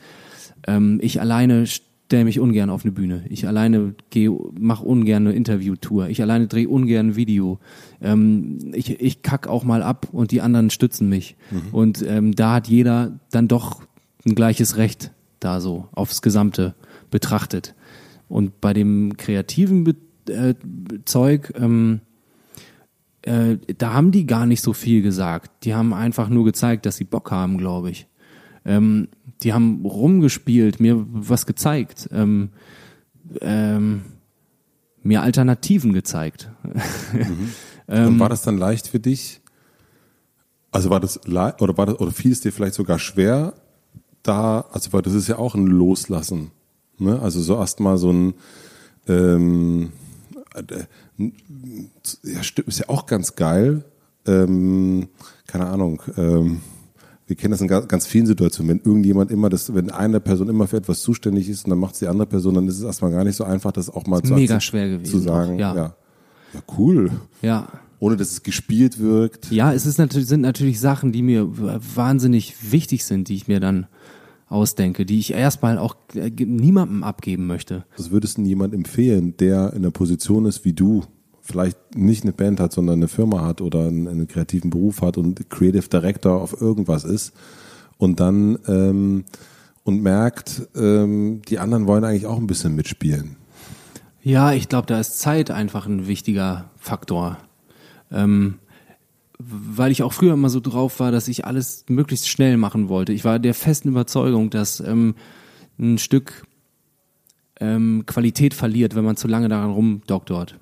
ähm, ich alleine stelle mich ungern auf eine Bühne. Ich alleine gehe, mache ungern eine Interviewtour. Ich alleine drehe ungern ein Video. Ähm, ich, ich kack auch mal ab und die anderen stützen mich. Mhm. Und ähm, da hat jeder dann doch ein gleiches Recht da so aufs Gesamte betrachtet. Und bei dem kreativen Be äh, Zeug, ähm, äh, da haben die gar nicht so viel gesagt. Die haben einfach nur gezeigt, dass sie Bock haben, glaube ich. Ähm, die haben rumgespielt, mir was gezeigt, ähm, ähm, mir Alternativen gezeigt. Mhm. Und war das dann leicht für dich? Also war das oder war das oder fiel es dir vielleicht sogar schwer, da, also weil das ist ja auch ein Loslassen. Ne? Also so erstmal so ein ähm, äh, ja, ist ja auch ganz geil. Ähm, keine Ahnung. Ähm, wir kennen das in ganz, vielen Situationen, wenn irgendjemand immer das, wenn eine Person immer für etwas zuständig ist und dann macht es die andere Person, dann ist es erstmal gar nicht so einfach, das auch mal zu, mega schwer gewesen, zu sagen. Ja. ja. ja, cool. Ja. Ohne dass es gespielt wirkt. Ja, es ist natürlich, sind natürlich Sachen, die mir wahnsinnig wichtig sind, die ich mir dann ausdenke, die ich erstmal auch niemandem abgeben möchte. Was würdest du jemand empfehlen, der in der Position ist wie du, vielleicht nicht eine Band hat, sondern eine Firma hat oder einen, einen kreativen Beruf hat und Creative Director auf irgendwas ist und dann ähm, und merkt, ähm, die anderen wollen eigentlich auch ein bisschen mitspielen. Ja, ich glaube, da ist Zeit einfach ein wichtiger Faktor. Ähm, weil ich auch früher immer so drauf war, dass ich alles möglichst schnell machen wollte. Ich war der festen Überzeugung, dass ähm, ein Stück ähm, Qualität verliert, wenn man zu lange daran rumdoktort.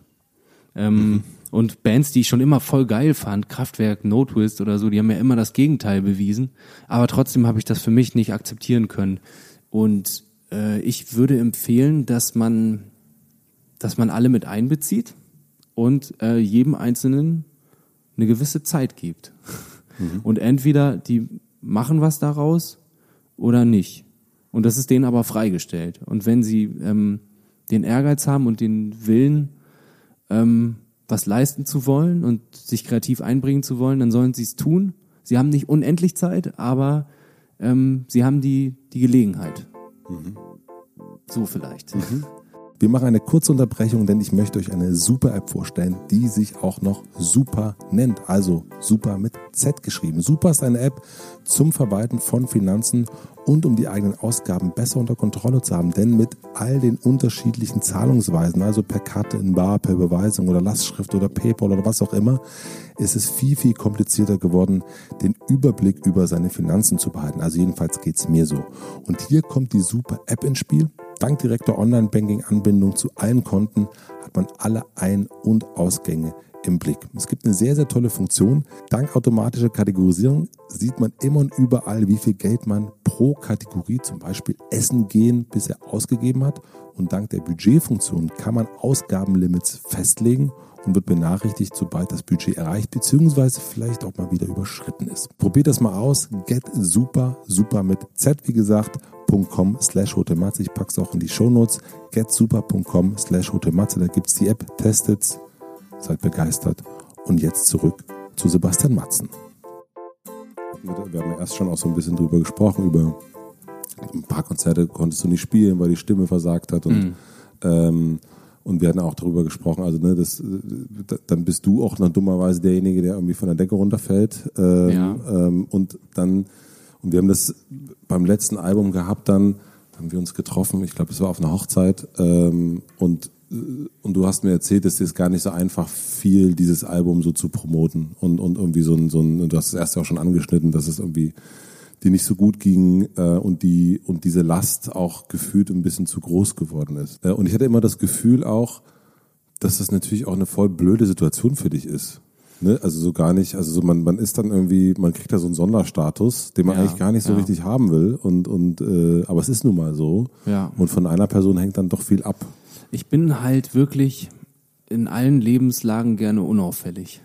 Ähm, mhm. Und Bands, die ich schon immer voll geil fand, Kraftwerk, No Twist oder so, die haben ja immer das Gegenteil bewiesen. Aber trotzdem habe ich das für mich nicht akzeptieren können. Und äh, ich würde empfehlen, dass man, dass man alle mit einbezieht und äh, jedem Einzelnen eine gewisse Zeit gibt. Mhm. Und entweder die machen was daraus oder nicht. Und das ist denen aber freigestellt. Und wenn sie ähm, den Ehrgeiz haben und den Willen, ähm, was leisten zu wollen und sich kreativ einbringen zu wollen, dann sollen sie es tun. Sie haben nicht unendlich Zeit, aber ähm, sie haben die, die Gelegenheit. Mhm. So vielleicht. Mhm. Wir machen eine kurze Unterbrechung, denn ich möchte euch eine super App vorstellen, die sich auch noch Super nennt. Also Super mit Z geschrieben. Super ist eine App zum Verwalten von Finanzen und um die eigenen Ausgaben besser unter Kontrolle zu haben. Denn mit all den unterschiedlichen Zahlungsweisen, also per Karte, in Bar, per Überweisung oder Lastschrift oder PayPal oder was auch immer, ist es viel, viel komplizierter geworden, den Überblick über seine Finanzen zu behalten. Also jedenfalls geht es mir so. Und hier kommt die Super App ins Spiel. Dank direkter Online-Banking-Anbindung zu allen Konten hat man alle Ein- und Ausgänge im Blick. Es gibt eine sehr, sehr tolle Funktion. Dank automatischer Kategorisierung sieht man immer und überall, wie viel Geld man pro Kategorie, zum Beispiel Essen gehen, bisher ausgegeben hat. Und dank der Budgetfunktion kann man Ausgabenlimits festlegen und wird benachrichtigt, sobald das Budget erreicht bzw. vielleicht auch mal wieder überschritten ist. Probiert das mal aus. Get super, super mit Z, wie gesagt getsuper.com slash hotematze. Ich packe es auch in die Shownotes. getsuper.com slash hotematze. Da gibt es die App. Testet's. Seid begeistert. Und jetzt zurück zu Sebastian Matzen. Wir haben ja erst schon auch so ein bisschen drüber gesprochen, über ein paar Konzerte konntest du nicht spielen, weil die Stimme versagt hat und mhm. ähm, und wir hatten auch darüber gesprochen, also ne, das, dann bist du auch dann dummerweise derjenige, der irgendwie von der Decke runterfällt. Ähm, ja. ähm, und dann und wir haben das beim letzten Album gehabt, dann haben wir uns getroffen, ich glaube, es war auf einer Hochzeit ähm, und und du hast mir erzählt, dass es gar nicht so einfach fiel, dieses Album so zu promoten und, und irgendwie so ein, so ein, du hast es erst ja auch schon angeschnitten, dass es irgendwie die nicht so gut ging äh, und die und diese Last auch gefühlt ein bisschen zu groß geworden ist. Äh, und ich hatte immer das Gefühl auch, dass das natürlich auch eine voll blöde Situation für dich ist. Ne? Also so gar nicht, also so man, man ist dann irgendwie, man kriegt da so einen Sonderstatus, den man ja, eigentlich gar nicht so ja. richtig haben will. Und, und äh, aber es ist nun mal so. Ja. Und von einer Person hängt dann doch viel ab. Ich bin halt wirklich in allen Lebenslagen gerne unauffällig.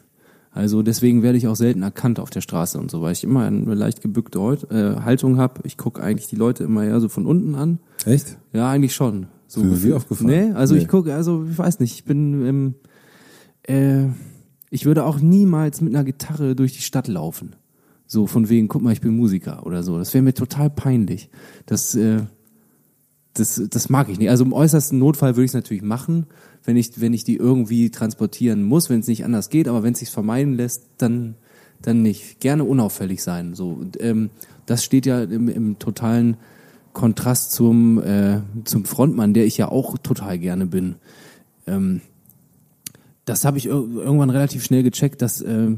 Also deswegen werde ich auch selten erkannt auf der Straße und so, weil ich immer eine leicht gebückte äh, Haltung habe. Ich gucke eigentlich die Leute immer eher so von unten an. Echt? Ja, eigentlich schon. So Für wie aufgefallen? Nee, also nee. ich gucke, also ich weiß nicht, ich bin im äh, ich würde auch niemals mit einer Gitarre durch die Stadt laufen. So von wegen, guck mal, ich bin Musiker oder so. Das wäre mir total peinlich. Das, äh, das, das mag ich nicht. Also im äußersten Notfall würde ich es natürlich machen, wenn ich, wenn ich die irgendwie transportieren muss, wenn es nicht anders geht. Aber wenn es sich vermeiden lässt, dann, dann nicht. Gerne unauffällig sein. So, und, ähm, das steht ja im, im totalen Kontrast zum, äh, zum Frontmann, der ich ja auch total gerne bin. Ähm, das habe ich irgendwann relativ schnell gecheckt, dass äh,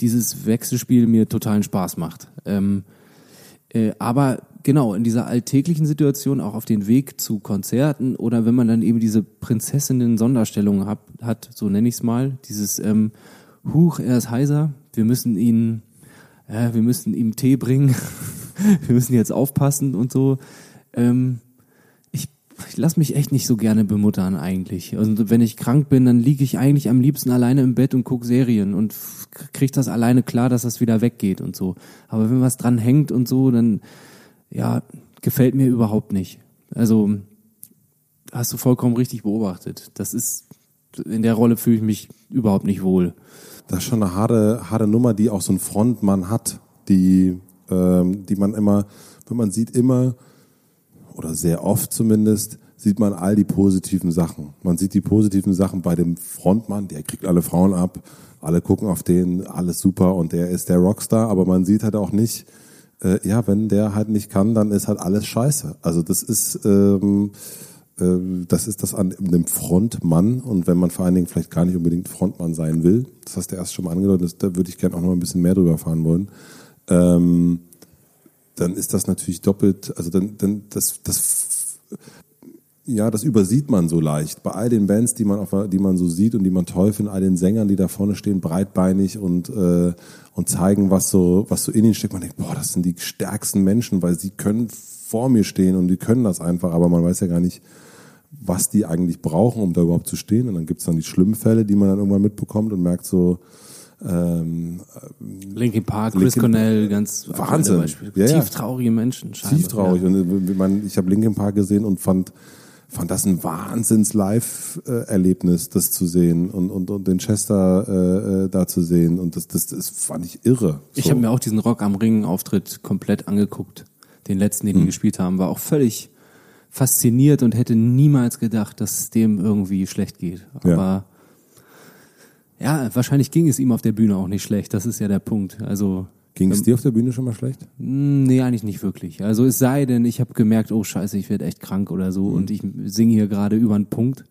dieses Wechselspiel mir totalen Spaß macht. Ähm, äh, aber genau, in dieser alltäglichen Situation, auch auf den Weg zu Konzerten oder wenn man dann eben diese Prinzessinnen-Sonderstellungen hat, hat, so nenne ich es mal, dieses ähm, Huch, er ist heiser, wir müssen ihn, äh, wir müssen ihm Tee bringen, wir müssen jetzt aufpassen und so. Ähm, ich lasse mich echt nicht so gerne bemuttern eigentlich. Und wenn ich krank bin, dann liege ich eigentlich am liebsten alleine im Bett und gucke Serien und kriege das alleine klar, dass das wieder weggeht und so. Aber wenn was dran hängt und so, dann ja, gefällt mir überhaupt nicht. Also hast du vollkommen richtig beobachtet. Das ist in der Rolle fühle ich mich überhaupt nicht wohl. Das ist schon eine harte, harte Nummer, die auch so ein Frontmann hat, die, ähm, die man immer, wenn man sieht immer oder sehr oft zumindest, sieht man all die positiven Sachen. Man sieht die positiven Sachen bei dem Frontmann, der kriegt alle Frauen ab, alle gucken auf den, alles super und der ist der Rockstar, aber man sieht halt auch nicht, äh, ja, wenn der halt nicht kann, dann ist halt alles scheiße. Also das ist, ähm, äh, das ist das an dem Frontmann und wenn man vor allen Dingen vielleicht gar nicht unbedingt Frontmann sein will, das hast du erst schon mal angedeutet, da würde ich gerne auch noch ein bisschen mehr drüber fahren wollen. Ähm, dann ist das natürlich doppelt, also dann, dann das, das, ja, das übersieht man so leicht. Bei all den Bands, die man, auf, die man so sieht und die man toll findet, all den Sängern, die da vorne stehen, breitbeinig und, äh, und zeigen, was so, was so in ihnen steckt. Man denkt, boah, das sind die stärksten Menschen, weil sie können vor mir stehen und die können das einfach, aber man weiß ja gar nicht, was die eigentlich brauchen, um da überhaupt zu stehen. Und dann gibt's dann die schlimmen Fälle, die man dann irgendwann mitbekommt und merkt so, ähm, Linkin Park, Chris Linkin, Cornell, ganz Wahnsinn. Ja, ja. Tief traurige Menschen. Tief traurig. Ja. Und äh, man, ich habe Linkin Park gesehen und fand fand das ein Wahnsinns-Live-Erlebnis, das zu sehen und, und, und den Chester äh, äh, da zu sehen. Und das, das, das fand ich irre. So. Ich habe mir auch diesen Rock am Ring-Auftritt komplett angeguckt. Den letzten, den die gespielt haben, war auch völlig fasziniert und hätte niemals gedacht, dass es dem irgendwie schlecht geht. Ja. Aber ja, wahrscheinlich ging es ihm auf der Bühne auch nicht schlecht. Das ist ja der Punkt. Also Ging es dir auf der Bühne schon mal schlecht? mh, nee, eigentlich nicht wirklich. Also es sei denn, ich habe gemerkt, oh Scheiße, ich werde echt krank oder so und ich singe hier gerade über einen Punkt.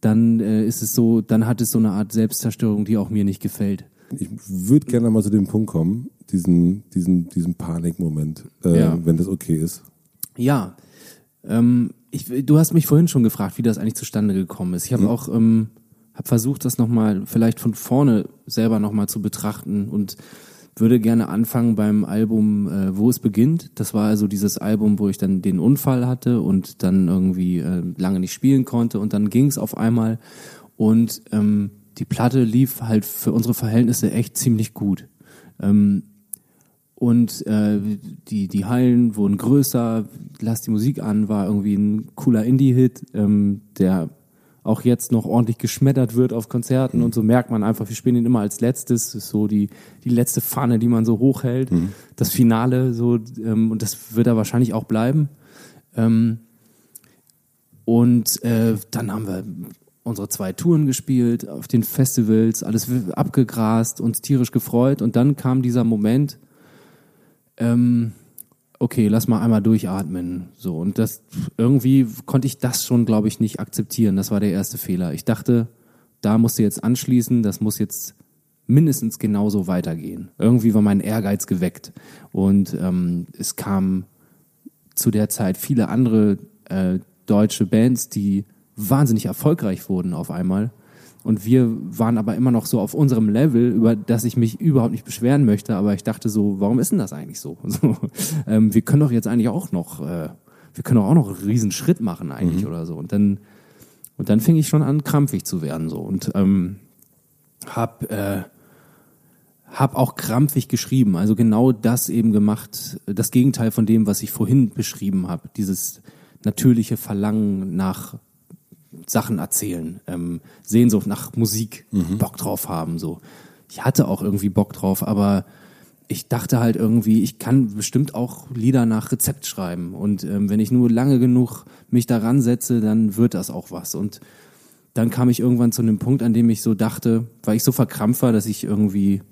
Dann äh, ist es so, dann hat es so eine Art Selbstzerstörung, die auch mir nicht gefällt. Ich würde gerne mal zu dem Punkt kommen, diesen, diesen, diesen Panikmoment, äh, Ja. wenn das okay ist. Ja, ähm, ich, du hast mich vorhin schon gefragt, wie das eigentlich zustande gekommen ist. Ich habe auch ähm, hab versucht, das nochmal vielleicht von vorne selber nochmal zu betrachten und würde gerne anfangen beim Album äh, Wo es beginnt. Das war also dieses Album, wo ich dann den Unfall hatte und dann irgendwie äh, lange nicht spielen konnte und dann ging es auf einmal und ähm, die Platte lief halt für unsere Verhältnisse echt ziemlich gut. Ähm, und äh, die, die Hallen wurden größer, Lass die Musik an, war irgendwie ein cooler Indie-Hit, ähm, der auch jetzt noch ordentlich geschmettert wird auf Konzerten und so merkt man einfach, wir spielen ihn immer als letztes, das ist so die, die letzte Fahne, die man so hochhält, das Finale so ähm, und das wird er wahrscheinlich auch bleiben. Ähm, und äh, dann haben wir unsere zwei Touren gespielt, auf den Festivals, alles abgegrast, uns tierisch gefreut. Und dann kam dieser Moment, ähm, okay, lass mal einmal durchatmen. So, und das irgendwie konnte ich das schon, glaube ich, nicht akzeptieren. Das war der erste Fehler. Ich dachte, da musst du jetzt anschließen, das muss jetzt mindestens genauso weitergehen. Irgendwie war mein Ehrgeiz geweckt. Und ähm, es kam zu der Zeit viele andere äh, deutsche Bands, die wahnsinnig erfolgreich wurden auf einmal. Und wir waren aber immer noch so auf unserem Level, über das ich mich überhaupt nicht beschweren möchte. Aber ich dachte so, warum ist denn das eigentlich so? so ähm, wir können doch jetzt eigentlich auch noch, äh, wir können doch auch noch einen riesen Schritt machen eigentlich oder so. Und dann, und dann fing ich schon an, krampfig zu werden so und ähm, hab äh, hab auch krampfig geschrieben, also genau das eben gemacht, das Gegenteil von dem, was ich vorhin beschrieben habe, dieses natürliche Verlangen nach Sachen erzählen, ähm, Sehnsucht nach Musik, Bock drauf haben, so. Ich hatte auch irgendwie Bock drauf, aber ich dachte halt irgendwie, ich kann bestimmt auch Lieder nach Rezept schreiben und ähm, wenn ich nur lange genug mich daran setze, dann wird das auch was und dann kam ich irgendwann zu einem Punkt, an dem ich so dachte, weil ich so verkrampft war, dass ich irgendwie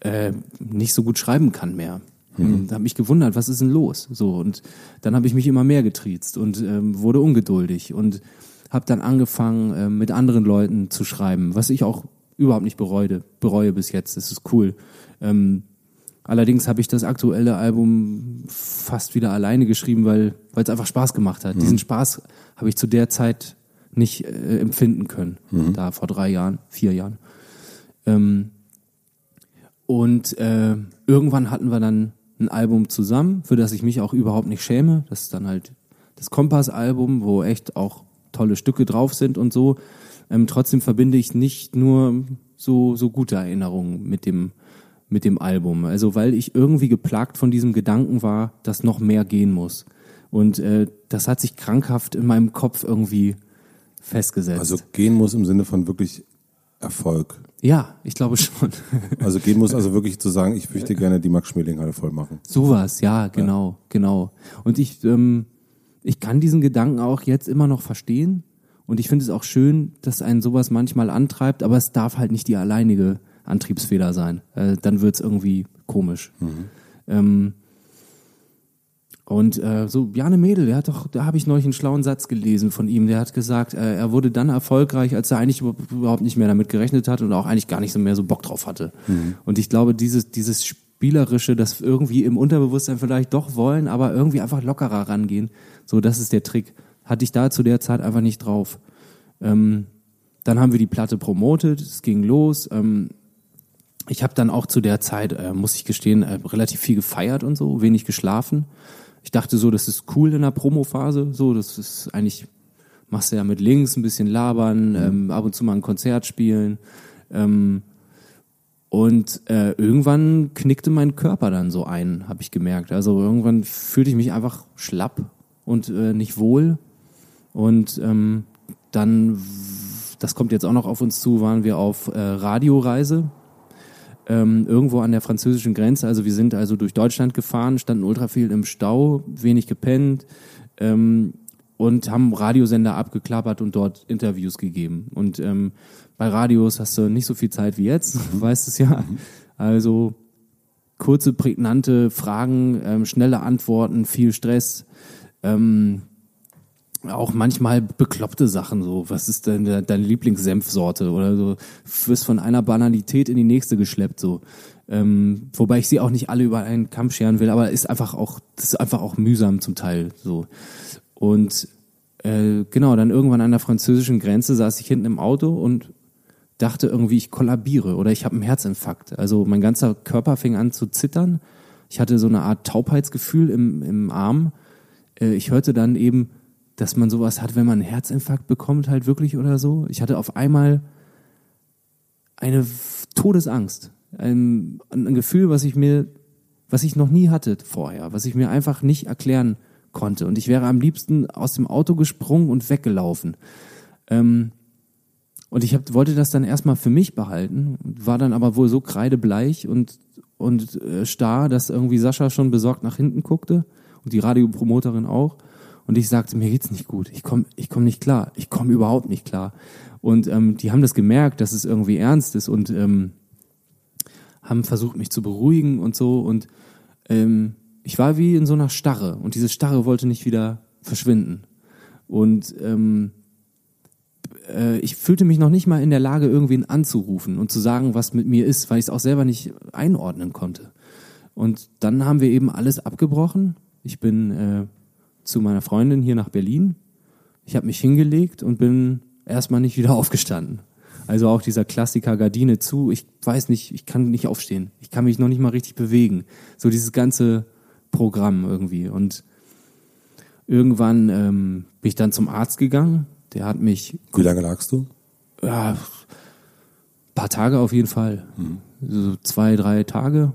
äh, nicht so gut schreiben kann mehr. Und habe mich gewundert, was ist denn los? So und dann habe ich mich immer mehr getriezt und ähm, wurde ungeduldig und habe dann angefangen ähm, mit anderen Leuten zu schreiben, was ich auch überhaupt nicht bereue, bereue bis jetzt. Das ist cool. Ähm, allerdings habe ich das aktuelle Album fast wieder alleine geschrieben, weil es einfach Spaß gemacht hat. Diesen Spaß habe ich zu der Zeit nicht äh, empfinden können, da vor drei Jahren, vier Jahren. Ähm, und äh, irgendwann hatten wir dann ein Album zusammen, für das ich mich auch überhaupt nicht schäme. Das ist dann halt das Kompass-Album, wo echt auch tolle Stücke drauf sind und so. Ähm, trotzdem verbinde ich nicht nur so, so gute Erinnerungen mit dem, mit dem Album. Also weil ich irgendwie geplagt von diesem Gedanken war, dass noch mehr gehen muss. Und äh, das hat sich krankhaft in meinem Kopf irgendwie festgesetzt. Also gehen muss im Sinne von wirklich Erfolg. ja, ich glaube schon. Also gehen muss also wirklich zu sagen, ich möchte gerne die Max-Schmeling-Halle voll machen. Sowas, ja, genau, genau. Und ich, ähm, ich kann diesen Gedanken auch jetzt immer noch verstehen. Und ich finde es auch schön, dass einen sowas manchmal antreibt, aber es darf halt nicht die alleinige Antriebsfeder sein. Äh, dann wird's irgendwie komisch. Ähm, und äh, so, Jane Mädel, der hat doch, da habe ich neulich einen schlauen Satz gelesen von ihm. Der hat gesagt, äh, er wurde dann erfolgreich, als er eigentlich überhaupt nicht mehr damit gerechnet hat und auch eigentlich gar nicht so mehr so Bock drauf hatte. Und ich glaube, dieses, dieses Spielerische, das irgendwie im Unterbewusstsein vielleicht doch wollen, aber irgendwie einfach lockerer rangehen, so, das ist der Trick. Hatte ich da zu der Zeit einfach nicht drauf. Ähm, dann haben wir die Platte promotet, es ging los. Ähm, ich habe dann auch zu der Zeit, äh, muss ich gestehen, äh, relativ viel gefeiert und so, wenig geschlafen. Ich dachte so, das ist cool in der Promophase, so, das ist eigentlich, machst du ja mit Links ein bisschen labern, ähm, ab und zu mal ein Konzert spielen. Ähm, und äh, irgendwann knickte mein Körper dann so ein, habe ich gemerkt. Also irgendwann fühlte ich mich einfach schlapp und äh, nicht wohl. Und ähm, dann, das kommt jetzt auch noch auf uns zu, waren wir auf äh, Radioreise ähm, irgendwo an der französischen Grenze. Also wir sind also durch Deutschland gefahren, standen ultra viel im Stau, wenig gepennt ähm, und haben Radiosender abgeklappert und dort Interviews gegeben. Und ähm, bei Radios hast du nicht so viel Zeit wie jetzt, mhm. weißt es ja. Mhm. Also kurze, prägnante Fragen, ähm, schnelle Antworten, viel Stress. Ähm, auch manchmal bekloppte Sachen so. Was ist denn de deine Lieblingssenfsorte oder so? Wirst von einer Banalität in die nächste geschleppt so. Ähm, wobei ich sie auch nicht alle über einen Kamm scheren will, aber ist einfach auch, das ist einfach auch mühsam zum Teil so. Und äh, genau, dann irgendwann an der französischen Grenze saß ich hinten im Auto und dachte irgendwie, ich kollabiere oder ich habe einen Herzinfarkt. Also mein ganzer Körper fing an zu zittern. Ich hatte so eine Art Taubheitsgefühl im, im Arm. Äh, ich hörte dann eben dass man sowas hat, wenn man einen Herzinfarkt bekommt, halt wirklich oder so. Ich hatte auf einmal eine Todesangst. Ein, ein Gefühl, was ich mir, was ich noch nie hatte vorher, was ich mir einfach nicht erklären konnte. Und ich wäre am liebsten aus dem Auto gesprungen und weggelaufen. Ähm, und ich hab, wollte das dann erstmal für mich behalten, war dann aber wohl so kreidebleich und, und äh, starr, dass irgendwie Sascha schon besorgt nach hinten guckte und die Radiopromoterin auch. Und ich sagte, mir geht's nicht gut. Ich komme ich komm nicht klar. Ich komme überhaupt nicht klar. Und ähm, die haben das gemerkt, dass es irgendwie ernst ist und ähm, haben versucht, mich zu beruhigen und so. Und ähm, ich war wie in so einer Starre. Und diese Starre wollte nicht wieder verschwinden. Und ähm, äh, ich fühlte mich noch nicht mal in der Lage, irgendwen anzurufen und zu sagen, was mit mir ist, weil ich es auch selber nicht einordnen konnte. Und dann haben wir eben alles abgebrochen. Ich bin äh, zu meiner Freundin hier nach Berlin. Ich habe mich hingelegt und bin erstmal nicht wieder aufgestanden. Also auch dieser Klassiker Gardine zu. Ich weiß nicht, ich kann nicht aufstehen. Ich kann mich noch nicht mal richtig bewegen. So dieses ganze Programm irgendwie. Und irgendwann ähm, bin ich dann zum Arzt gegangen. Der hat mich. Wie lange lagst du? Ja, paar Tage auf jeden Fall. Mhm. So zwei, drei Tage.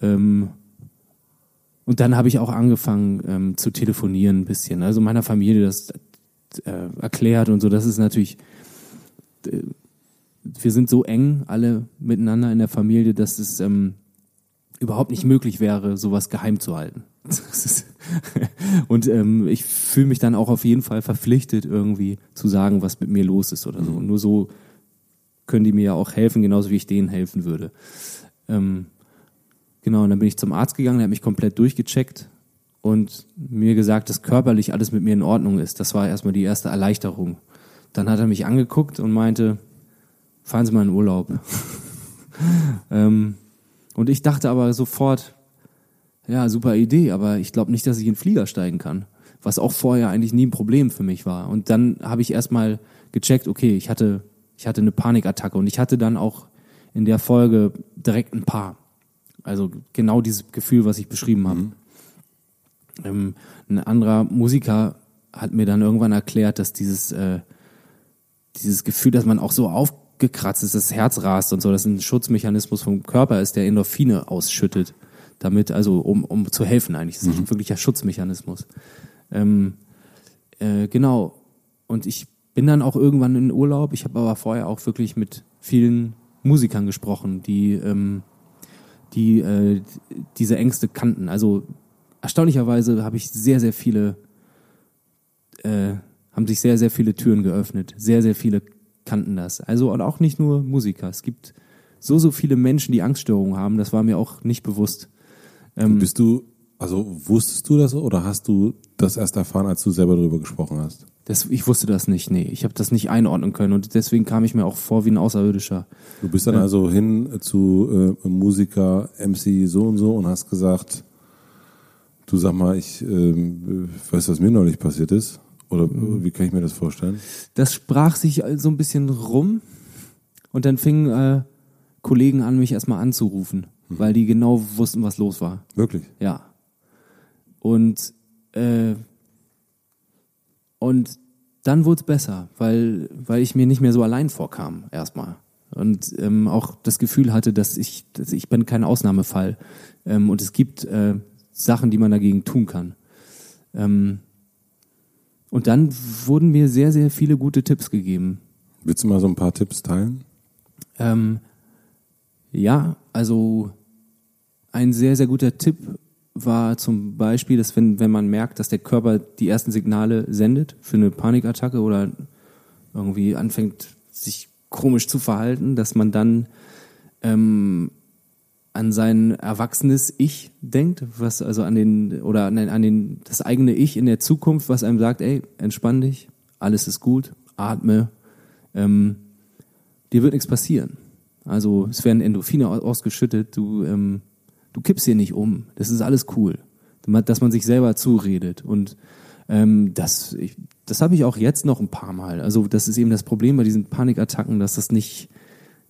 Ähm, und dann habe ich auch angefangen ähm, zu telefonieren ein bisschen. Also meiner Familie das äh, erklärt und so. Das ist natürlich, äh, wir sind so eng alle miteinander in der Familie, dass es ähm, überhaupt nicht möglich wäre, sowas geheim zu halten. und ähm, ich fühle mich dann auch auf jeden Fall verpflichtet, irgendwie zu sagen, was mit mir los ist oder so. Und nur so können die mir ja auch helfen, genauso wie ich denen helfen würde. Ähm, Genau, und dann bin ich zum Arzt gegangen, der hat mich komplett durchgecheckt und mir gesagt, dass körperlich alles mit mir in Ordnung ist. Das war erstmal die erste Erleichterung. Dann hat er mich angeguckt und meinte, fahren Sie mal in Urlaub. ähm, und ich dachte aber sofort, ja, super Idee, aber ich glaube nicht, dass ich in den Flieger steigen kann. Was auch vorher eigentlich nie ein Problem für mich war. Und dann habe ich erstmal gecheckt, okay, ich hatte, ich hatte eine Panikattacke und ich hatte dann auch in der Folge direkt ein paar. Also genau dieses Gefühl, was ich beschrieben habe. Mhm. Ähm, ein anderer Musiker hat mir dann irgendwann erklärt, dass dieses, äh, dieses Gefühl, dass man auch so aufgekratzt ist, das Herz rast und so, dass ein Schutzmechanismus vom Körper ist, der Endorphine ausschüttet. Damit, also um, um zu helfen eigentlich. Das ist mhm. ein wirklicher Schutzmechanismus. Ähm, äh, genau. Und ich bin dann auch irgendwann in Urlaub. Ich habe aber vorher auch wirklich mit vielen Musikern gesprochen, die ähm, die äh, diese Ängste kannten. Also erstaunlicherweise habe ich sehr, sehr viele, äh, haben sich sehr, sehr viele Türen geöffnet. Sehr, sehr viele kannten das. Also und auch nicht nur Musiker. Es gibt so, so viele Menschen, die Angststörungen haben. Das war mir auch nicht bewusst. Ähm, Bist du, also wusstest du das oder hast du das erst erfahren, als du selber darüber gesprochen hast? Das, ich wusste das nicht, nee. Ich habe das nicht einordnen können und deswegen kam ich mir auch vor wie ein Außerirdischer. Du bist dann ja. also hin zu äh, Musiker MC so und so und hast gesagt, du sag mal, ich äh, weiß, was mir neulich passiert ist. Oder mhm. wie kann ich mir das vorstellen? Das sprach sich so ein bisschen rum und dann fingen äh, Kollegen an, mich erstmal anzurufen, mhm. weil die genau wussten, was los war. Wirklich? Ja. Und äh, und dann wurde es besser, weil, weil ich mir nicht mehr so allein vorkam, erstmal. Und ähm, auch das Gefühl hatte, dass ich, dass ich bin kein Ausnahmefall. Ähm, und es gibt äh, Sachen, die man dagegen tun kann. Ähm, Und dann wurden mir sehr, sehr viele gute Tipps gegeben. Willst du mal so ein paar Tipps teilen? Ähm, ja, also ein sehr, sehr guter Tipp war zum Beispiel, dass wenn, wenn man merkt, dass der Körper die ersten Signale sendet für eine Panikattacke oder irgendwie anfängt, sich komisch zu verhalten, dass man dann ähm, an sein erwachsenes Ich denkt, was also an den oder an, an den das eigene Ich in der Zukunft, was einem sagt, ey, entspann dich, alles ist gut, atme, ähm, dir wird nichts passieren. Also es werden Endorphine ausgeschüttet, du ähm, du kippst hier nicht um, das ist alles cool, dass man sich selber zuredet und ähm, das ich, das habe ich auch jetzt noch ein paar Mal. Also das ist eben das Problem bei diesen Panikattacken, dass das nicht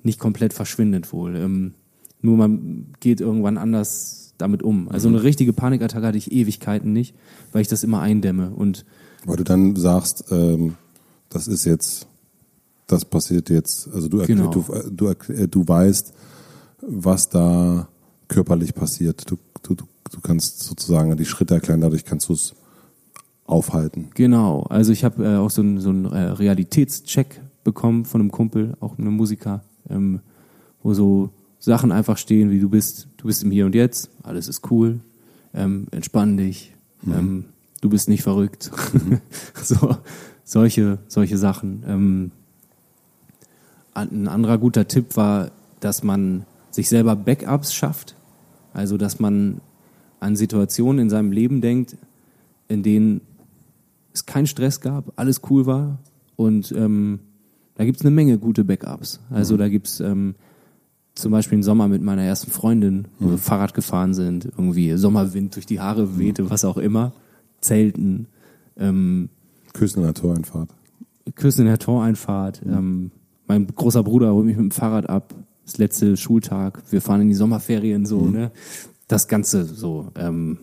nicht komplett verschwindet wohl. Ähm, nur man geht irgendwann anders damit um. Also eine richtige Panikattacke hatte ich Ewigkeiten nicht, weil ich das immer eindämme. Und weil du dann sagst, ähm, das ist jetzt, das passiert jetzt. Also du, genau. du, du, äh, du weißt, was da körperlich passiert. Du, du, du kannst sozusagen die Schritte erklären, dadurch kannst du es aufhalten. Genau. Also ich habe äh, auch so einen so einen, äh, Realitätscheck bekommen von einem Kumpel, auch einem Musiker, ähm, wo so Sachen einfach stehen, wie du bist, du bist im Hier und Jetzt, alles ist cool, ähm, entspann dich, mhm. ähm, du bist nicht verrückt. Mhm. so, solche, solche Sachen. Ähm, ein anderer guter Tipp war, dass man sich selber Backups schafft. Also, dass man an Situationen in seinem Leben denkt, in denen es keinen Stress gab, alles cool war. Und ähm, da gibt es eine Menge gute Backups. Also mhm. da gibt es ähm, zum Beispiel im Sommer mit meiner ersten Freundin, wo mhm. wir Fahrrad gefahren sind, irgendwie Sommerwind durch die Haare wehte, mhm. was auch immer, Zelten. Ähm, Küssen in der Toreinfahrt. Küssen in der Toreinfahrt. Mhm. Ähm, mein großer Bruder holt mich mit dem Fahrrad ab, das letzte Schultag. Wir fahren in die Sommerferien so, mhm. ne? Das Ganze so. Ähm,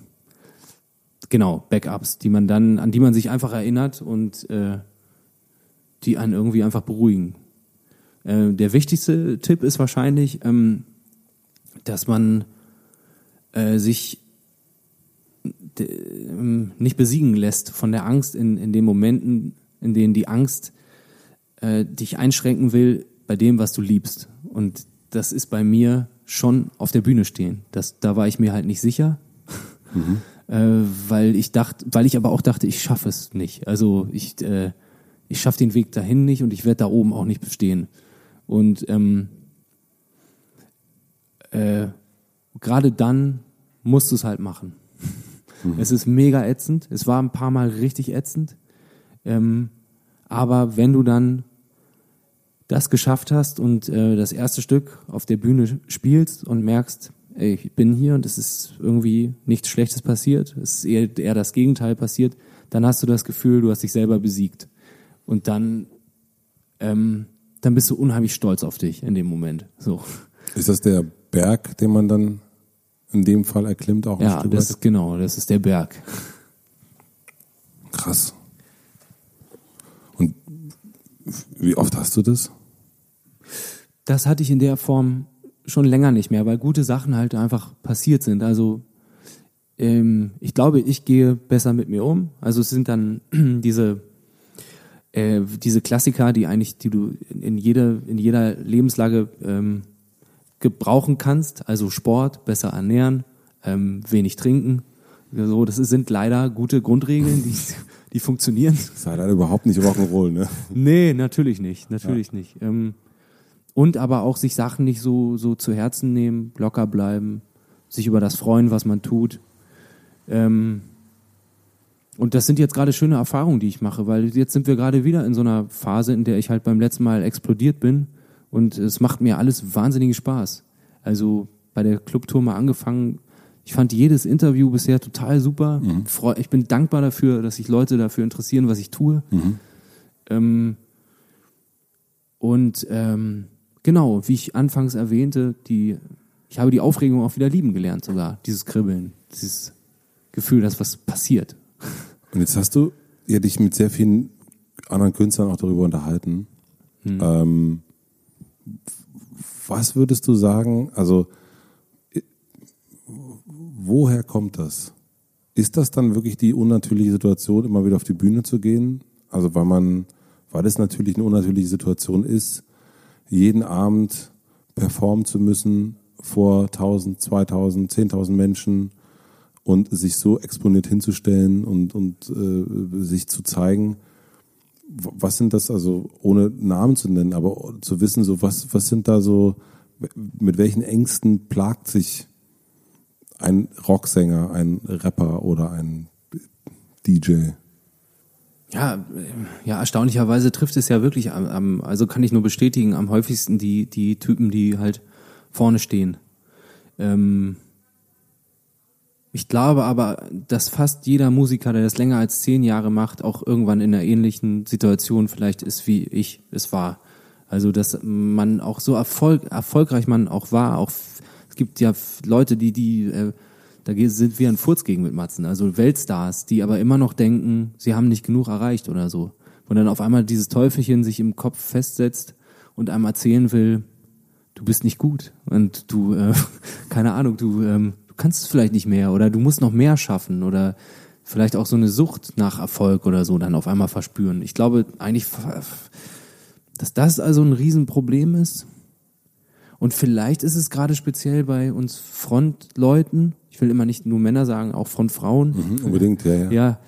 genau, Backups, die man dann, an die man sich einfach erinnert und äh, die einen irgendwie einfach beruhigen. Äh, der wichtigste Tipp ist wahrscheinlich, ähm, dass man äh, sich ähm, nicht besiegen lässt von der Angst in, in den Momenten, in denen die Angst äh, dich einschränken will bei dem, was du liebst. Und das ist bei mir schon auf der Bühne stehen. Das, da war ich mir halt nicht sicher, mhm. äh, weil ich dachte, weil ich aber auch dachte, ich schaffe es nicht. Also ich, äh, ich schaffe den Weg dahin nicht und ich werde da oben auch nicht bestehen. Und ähm, äh, gerade dann musst du es halt machen. Mhm. Es ist mega ätzend. Es war ein paar Mal richtig ätzend. Ähm, aber wenn du dann das geschafft hast und äh, das erste Stück auf der Bühne spielst und merkst, ey, ich bin hier und es ist irgendwie nichts Schlechtes passiert, es ist eher, eher das Gegenteil passiert, dann hast du das Gefühl, du hast dich selber besiegt. Und dann ähm, dann bist du unheimlich stolz auf dich in dem Moment. So. Ist das der Berg, den man dann in dem Fall erklimmt auch? Ja, das ist genau, das ist der Berg. Krass. Und wie oft hast du das? Das hatte ich in der Form schon länger nicht mehr, weil gute Sachen halt einfach passiert sind. Also ähm, ich glaube, ich gehe besser mit mir um. Also es sind dann diese äh, diese Klassiker, die eigentlich, die du in jeder, in jeder Lebenslage ähm, gebrauchen kannst, also Sport, besser ernähren, ähm, wenig trinken. So, das sind leider gute Grundregeln, die, die funktionieren. Das ist leider überhaupt nicht Rock'n'Roll, ne? Nee, natürlich nicht, natürlich ja. nicht. Ähm, und aber auch sich Sachen nicht so, so zu Herzen nehmen, locker bleiben, sich über das freuen, was man tut. Ähm, und das sind jetzt gerade schöne Erfahrungen, die ich mache, weil jetzt sind wir gerade wieder in so einer Phase, in der ich halt beim letzten Mal explodiert bin und es macht mir alles wahnsinnigen Spaß. Also bei der Clubtour mal angefangen, ich fand jedes Interview bisher total super. Mhm. Ich bin dankbar dafür, dass sich Leute dafür interessieren, was ich tue. Mhm. Ähm, und ähm, genau, wie ich anfangs erwähnte, die, ich habe die Aufregung auch wieder lieben gelernt sogar, dieses Kribbeln, dieses Gefühl, dass was passiert. Und jetzt hast du ja dich mit sehr vielen anderen Künstlern auch darüber unterhalten. Hm. Ähm, was würdest du sagen, also woher kommt das? ist das dann wirklich die unnatürliche Situation, immer wieder auf die Bühne zu gehen? Also weil man, weil es natürlich eine unnatürliche Situation ist, jeden Abend performen zu müssen vor 1000, 2000, 10.000 Menschen und sich so exponiert hinzustellen und, und äh, sich zu zeigen. Was sind das, also ohne Namen zu nennen, aber zu wissen, so was, was sind da so, mit welchen Ängsten plagt sich ein Rocksänger, ein Rapper oder ein DJ? Ja, ja, erstaunlicherweise trifft es ja wirklich am, am, also kann ich nur bestätigen, am häufigsten die, die Typen, die halt vorne stehen. Ähm, ich glaube aber, dass fast jeder Musiker, der das länger als zehn Jahre macht, auch irgendwann in einer ähnlichen Situation vielleicht ist, wie ich es war. Also, dass man auch so erfolg, erfolgreich man auch war, auch es gibt ja Leute, die, die, äh, da sind wir ein Furz gegen mit Matzen, also Weltstars, die aber immer noch denken, sie haben nicht genug erreicht oder so. Und dann auf einmal dieses Teufelchen sich im Kopf festsetzt und einem erzählen will, du bist nicht gut und du, äh, keine Ahnung, du, ähm, kannst es vielleicht nicht mehr oder du musst noch mehr schaffen oder vielleicht auch so eine Sucht nach Erfolg oder so dann auf einmal verspüren. Ich glaube eigentlich, dass das also ein Riesenproblem ist. Und vielleicht ist es gerade speziell bei uns Frontleuten, ich will immer nicht nur Männer sagen, auch Frontfrauen. Mhm, unbedingt, ja, ja. Ja,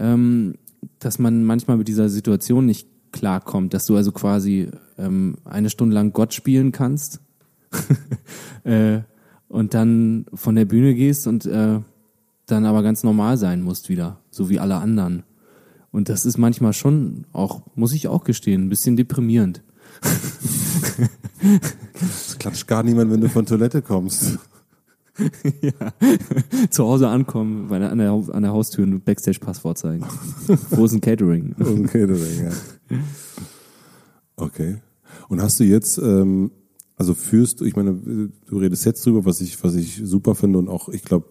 ähm, dass man manchmal mit dieser Situation nicht klarkommt, dass du also quasi ähm, eine Stunde lang Gott spielen kannst. äh, und dann von der Bühne gehst und äh, dann aber ganz normal sein musst wieder, so wie alle anderen. Und das ist manchmal schon auch, muss ich auch gestehen, ein bisschen deprimierend. Es klatscht gar niemand, wenn du von Toilette kommst. ja. Zu Hause ankommen, an, der, an der Haustür ein Backstage-Pass vorzeigen. Wo ist ein Catering? Wo ist ein Catering, ja. Okay. Und hast du jetzt ähm, also führst du, ich meine, du redest jetzt drüber, was ich, was ich super finde und auch, ich glaube,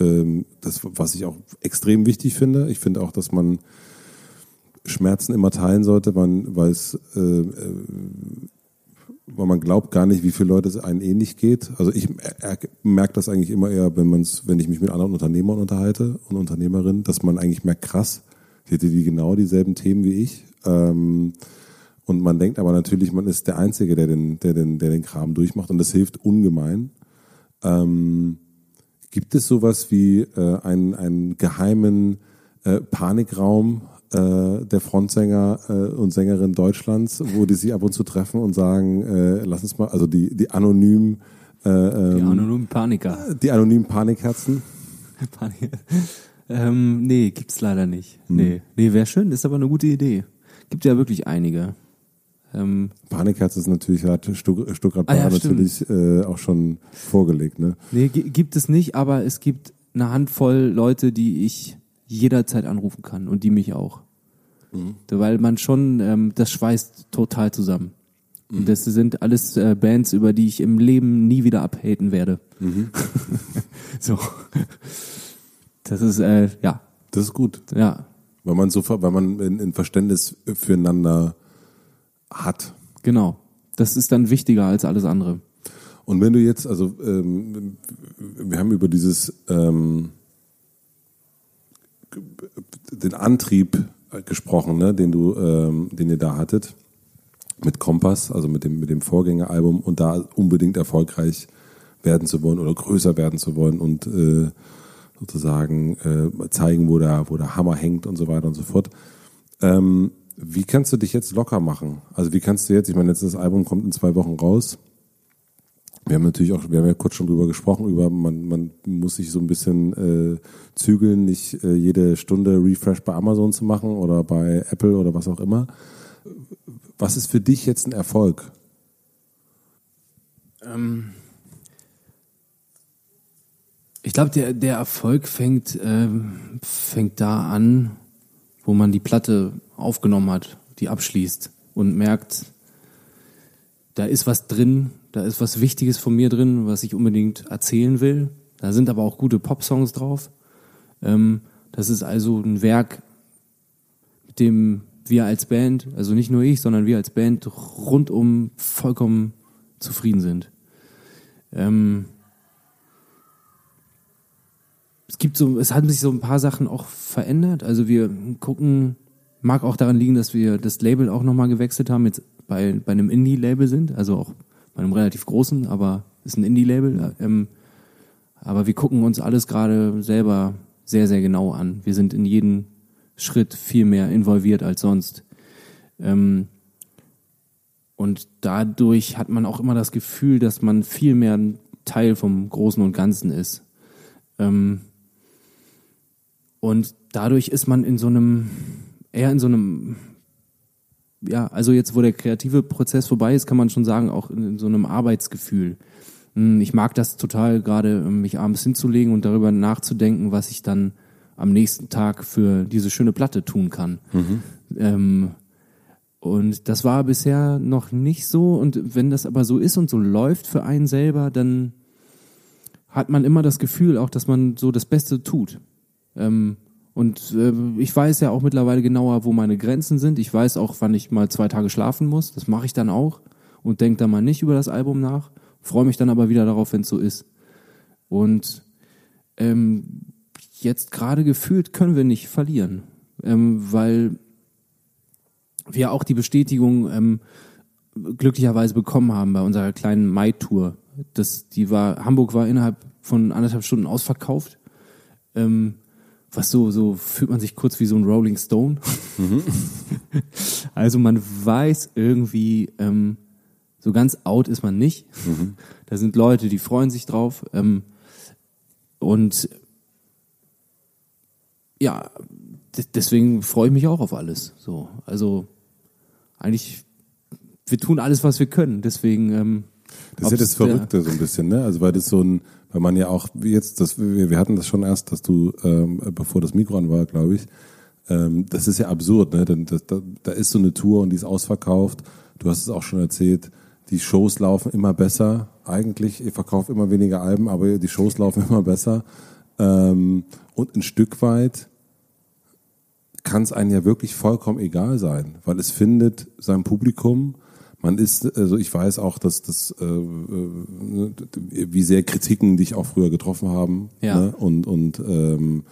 ähm, das, was ich auch extrem wichtig finde. Ich finde auch, dass man Schmerzen immer teilen sollte, man, weil es, äh, äh, weil man glaubt gar nicht, wie viele Leute es einem ähnlich geht. Also ich merke das eigentlich immer eher, wenn man wenn ich mich mit anderen Unternehmern unterhalte und Unternehmerinnen, dass man eigentlich merkt, krass, die hätte die genau dieselben Themen wie ich. Ähm, und man denkt aber natürlich, man ist der Einzige, der den, der den, der den Kram durchmacht und das hilft ungemein. Ähm, gibt es sowas wie äh, einen, einen geheimen äh, Panikraum äh, der Frontsänger äh, und Sängerin Deutschlands, wo die sich ab und zu treffen und sagen, äh, lass uns mal, also die, die anonymen äh, ähm, Die anonymen Paniker. Die anonymen Panikherzen. Panik. ähm, nee, gibt's leider nicht. Hm. Nee, nee wäre schön, ist aber eine gute Idee. Gibt ja wirklich einige. Ähm, Panikherz ist natürlich, hat Stuttgart ah, ja, natürlich äh, auch schon vorgelegt. Ne? Nee, gibt es nicht, aber es gibt eine Handvoll Leute, die ich jederzeit anrufen kann und die mich auch. Mhm. Weil man schon, ähm, das schweißt total zusammen. Mhm. Und das sind alles äh, Bands, über die ich im Leben nie wieder abhaten werde. Mhm. so. Das ist, äh, ja. Das ist gut. Ja. Weil man so, weil man in, in Verständnis füreinander hat. Genau. Das ist dann wichtiger als alles andere. Und wenn du jetzt, also ähm, wir haben über dieses ähm, den Antrieb gesprochen, ne, den du, ähm, den ihr da hattet mit Kompass, also mit dem mit dem Vorgängeralbum und da unbedingt erfolgreich werden zu wollen oder größer werden zu wollen und äh, sozusagen äh, zeigen, wo der wo der Hammer hängt und so weiter und so fort. Ähm, wie kannst du dich jetzt locker machen? Also wie kannst du jetzt, ich meine, jetzt das Album kommt in zwei Wochen raus. Wir haben natürlich auch, wir haben ja kurz schon drüber gesprochen, über man, man muss sich so ein bisschen äh, zügeln, nicht äh, jede Stunde Refresh bei Amazon zu machen oder bei Apple oder was auch immer. Was ist für dich jetzt ein Erfolg? Ähm ich glaube, der, der Erfolg fängt, äh, fängt da an, wo man die Platte aufgenommen hat, die abschließt und merkt, da ist was drin, da ist was Wichtiges von mir drin, was ich unbedingt erzählen will. Da sind aber auch gute Pop-Songs drauf. Ähm, das ist also ein Werk, mit dem wir als Band, also nicht nur ich, sondern wir als Band rundum vollkommen zufrieden sind. Ähm, es gibt so, es haben sich so ein paar Sachen auch verändert. Also wir gucken, mag auch daran liegen, dass wir das Label auch nochmal gewechselt haben, jetzt bei, bei einem Indie-Label sind, also auch bei einem relativ großen, aber ist ein Indie-Label. Ähm, aber wir gucken uns alles gerade selber sehr, sehr genau an. Wir sind in jeden Schritt viel mehr involviert als sonst. Ähm, und dadurch hat man auch immer das Gefühl, dass man viel mehr ein Teil vom Großen und Ganzen ist. Ähm, und dadurch ist man in so einem, eher in so einem, ja, also jetzt, wo der kreative Prozess vorbei ist, kann man schon sagen, auch in, so einem Arbeitsgefühl. Hm, ich mag das total, gerade mich abends hinzulegen und darüber nachzudenken, was ich dann am nächsten Tag für diese schöne Platte tun kann. Mhm. Ähm, und das war bisher noch nicht so. Und wenn das aber so ist und so läuft für einen selber, dann hat man immer das Gefühl auch, dass man so das Beste tut. Ähm, und äh, ich weiß ja auch mittlerweile genauer, wo meine Grenzen sind. Ich weiß auch, wann ich mal zwei Tage schlafen muss. Das mache ich dann auch und denke dann mal nicht über das Album nach. Freue mich dann aber wieder darauf, wenn es so ist. Und ähm, jetzt gerade gefühlt können wir nicht verlieren, ähm, weil wir auch die Bestätigung ähm, glücklicherweise bekommen haben bei unserer kleinen Mai-Tour. Das, die war, Hamburg war innerhalb von anderthalb Stunden ausverkauft. Ähm, was so, so fühlt man sich kurz wie so ein Rolling Stone. Mhm. also man weiß irgendwie, ähm, so ganz out ist man nicht. Mhm. Da sind Leute, die freuen sich drauf. Ähm, und ja, deswegen freue ich mich auch auf alles. So, also eigentlich, wir tun alles, was wir können. Deswegen. Ähm, das ist ja das Verrückte so ein bisschen, ne? Also weil das so ein, weil man ja auch jetzt, das, wir, hatten das schon erst, dass du, ähm, bevor das Mikro an war, glaube ich, ähm, das ist ja absurd, ne? Denn das, da, da ist so eine Tour und die ist ausverkauft. Du hast es auch schon erzählt, die Shows laufen immer besser. Eigentlich, ihr verkauft immer weniger Alben, aber die Shows laufen immer besser. Ähm, und ein Stück weit kann es einem ja wirklich vollkommen egal sein, weil es findet sein Publikum. Man ist, also ich weiß auch, dass das, äh, äh, wie sehr Kritiken dich auch früher getroffen haben. Ja. Ne? Und, und, ähm,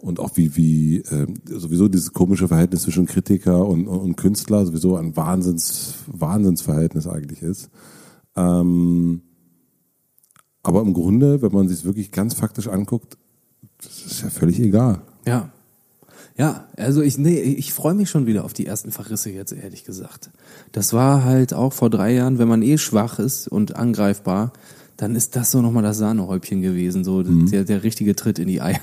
und auch wie, wie äh, sowieso dieses komische Verhältnis zwischen Kritiker und, und Künstler sowieso ein Wahnsinns, Wahnsinnsverhältnis eigentlich ist. Ähm, aber im Grunde, wenn man sich wirklich ganz faktisch anguckt, das ist ja völlig egal. Ja, ja, also ich, nee, ich freue mich schon wieder auf die ersten Verrisse jetzt, ehrlich gesagt. Das war halt auch vor drei Jahren, wenn man eh schwach ist und angreifbar, dann ist das so nochmal das Sahnehäubchen gewesen, so mhm. der, der richtige Tritt in die Eier.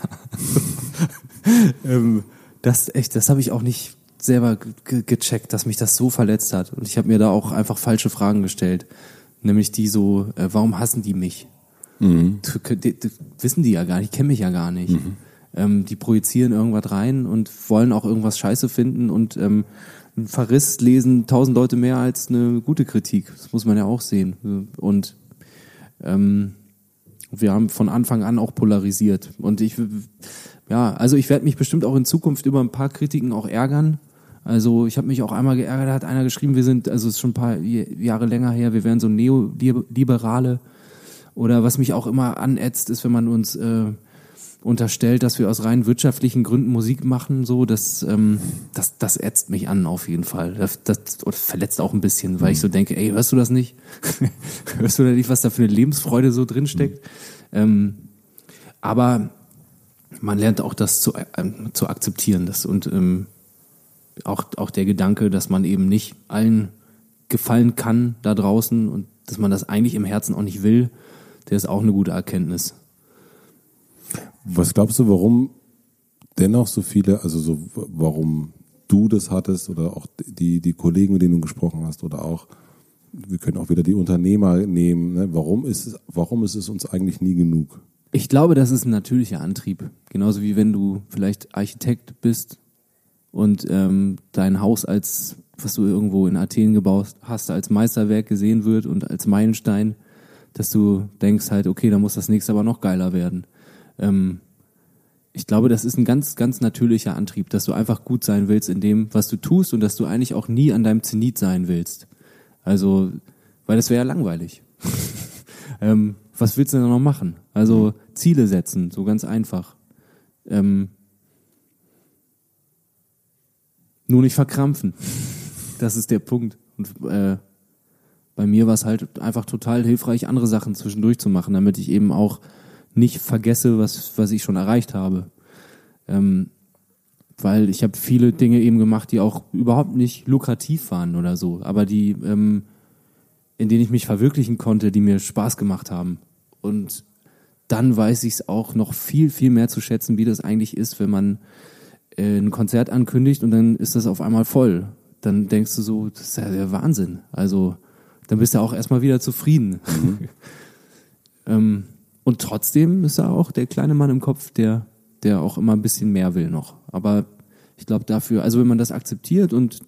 ähm, das echt, das habe ich auch nicht selber gecheckt, dass mich das so verletzt hat. Und ich habe mir da auch einfach falsche Fragen gestellt. Nämlich die so, äh, warum hassen die mich? Mhm. wissen die ja gar nicht, kennen mich ja gar nicht. Mhm. Ähm, die projizieren irgendwas rein und wollen auch irgendwas scheiße finden und ähm, ein Verriss lesen tausend Leute mehr als eine gute Kritik. Das muss man ja auch sehen. Und ähm, wir haben von Anfang an auch polarisiert. Und ich, ja, also ich werde mich bestimmt auch in Zukunft über ein paar Kritiken auch ärgern. Also ich habe mich auch einmal geärgert, da hat einer geschrieben, wir sind, also es ist schon ein paar Jahre länger her, wir wären so Neoliberale. Oder was mich auch immer anätzt, ist, wenn man uns äh, unterstellt, dass wir aus rein wirtschaftlichen Gründen Musik machen, so, das, ähm, das, das ätzt mich an auf jeden Fall. Das, das verletzt auch ein bisschen, weil ich so denke, ey, hörst du das nicht? hörst du da nicht, was da für eine Lebensfreude so drinsteckt? Mhm. Ähm, aber man lernt auch das zu, äh, zu akzeptieren, das und ähm, auch, auch der Gedanke, dass man eben nicht allen gefallen kann da draußen und dass man das eigentlich im Herzen auch nicht will, der ist auch eine gute Erkenntnis. Was glaubst du, warum dennoch so viele, also so, warum du das hattest oder auch die, die Kollegen, mit denen du gesprochen hast oder auch, wir können auch wieder die Unternehmer nehmen, ne? warum ist es, warum ist es uns eigentlich nie genug? Ich glaube, das ist ein natürlicher Antrieb. Genauso wie wenn du vielleicht Architekt bist und ähm, dein Haus als, was du irgendwo in Athen gebaut hast, als Meisterwerk gesehen wird und als Meilenstein, dass du denkst halt, okay, da muss das nächste aber noch geiler werden. Ähm, ich glaube, das ist ein ganz, ganz natürlicher Antrieb, dass du einfach gut sein willst in dem, was du tust und dass du eigentlich auch nie an deinem Zenit sein willst. Also, weil das wäre ja langweilig. ähm, was willst du denn noch machen? Also Ziele setzen, so ganz einfach. Ähm, nur nicht verkrampfen. Das ist der Punkt. Und äh, bei mir war es halt einfach total hilfreich, andere Sachen zwischendurch zu machen, damit ich eben auch nicht vergesse, was, was ich schon erreicht habe. Ähm, weil ich habe viele Dinge eben gemacht, die auch überhaupt nicht lukrativ waren oder so, aber die, ähm, in denen ich mich verwirklichen konnte, die mir Spaß gemacht haben. Und dann weiß ich es auch noch viel, viel mehr zu schätzen, wie das eigentlich ist, wenn man äh, ein Konzert ankündigt und dann ist das auf einmal voll. Dann denkst du so, das ist ja der Wahnsinn. Also dann bist du auch erstmal wieder zufrieden. Mhm. ähm, und trotzdem ist er auch der kleine Mann im Kopf, der, der auch immer ein bisschen mehr will noch. Aber ich glaube dafür, also wenn man das akzeptiert und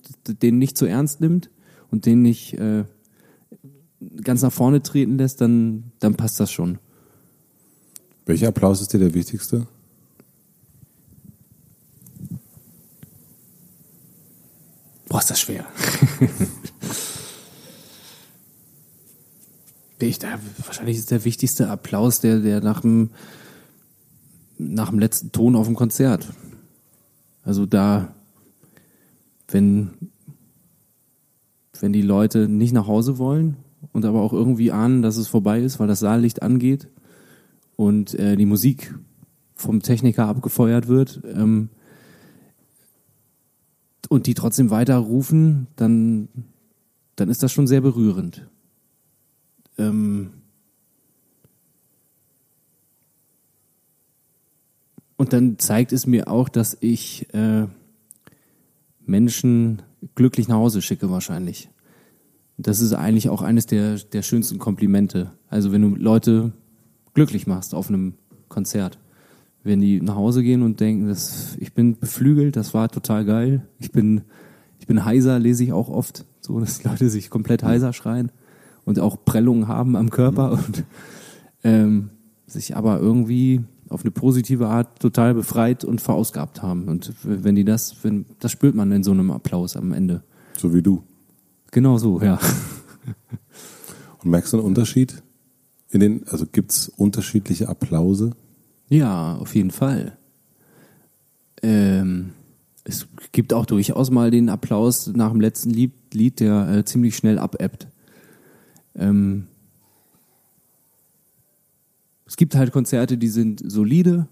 den nicht zu ernst nimmt und den nicht äh, ganz nach vorne treten lässt, dann, dann passt das schon. Welcher Applaus ist dir der wichtigste? Boah, ist das schwer. ich, da, wahrscheinlich ist der wichtigste Applaus der, der nach dem, nach dem letzten Ton auf dem Konzert. Also da, wenn, wenn die Leute nicht nach Hause wollen und aber auch irgendwie ahnen, dass es vorbei ist, weil das Saallicht angeht und äh, die Musik vom Techniker abgefeuert wird, ähm, und die trotzdem weiter rufen, dann, dann ist das schon sehr berührend. Ähm und dann zeigt es mir auch, dass ich äh, Menschen glücklich nach Hause schicke wahrscheinlich. Das ist eigentlich auch eines der, der schönsten Komplimente. Also wenn du Leute glücklich machst auf einem Konzert wenn die nach Hause gehen und denken, das, ich bin beflügelt, das war total geil. Ich bin, ich bin heiser, lese ich auch oft, so dass Leute sich komplett heiser schreien und auch Prellungen haben am Körper und ähm, sich aber irgendwie auf eine positive Art total befreit und verausgabt haben. Und wenn die das, wenn, das spürt man in so einem Applaus am Ende. So wie du. Genau so, ja. Und merkst du einen Unterschied? In den, also gibt's unterschiedliche Applause? Ja, auf jeden Fall. Ähm, es gibt auch durchaus mal den Applaus nach dem letzten Lied, Lied der äh, ziemlich schnell abebbt. Ähm, es gibt halt Konzerte, die sind solide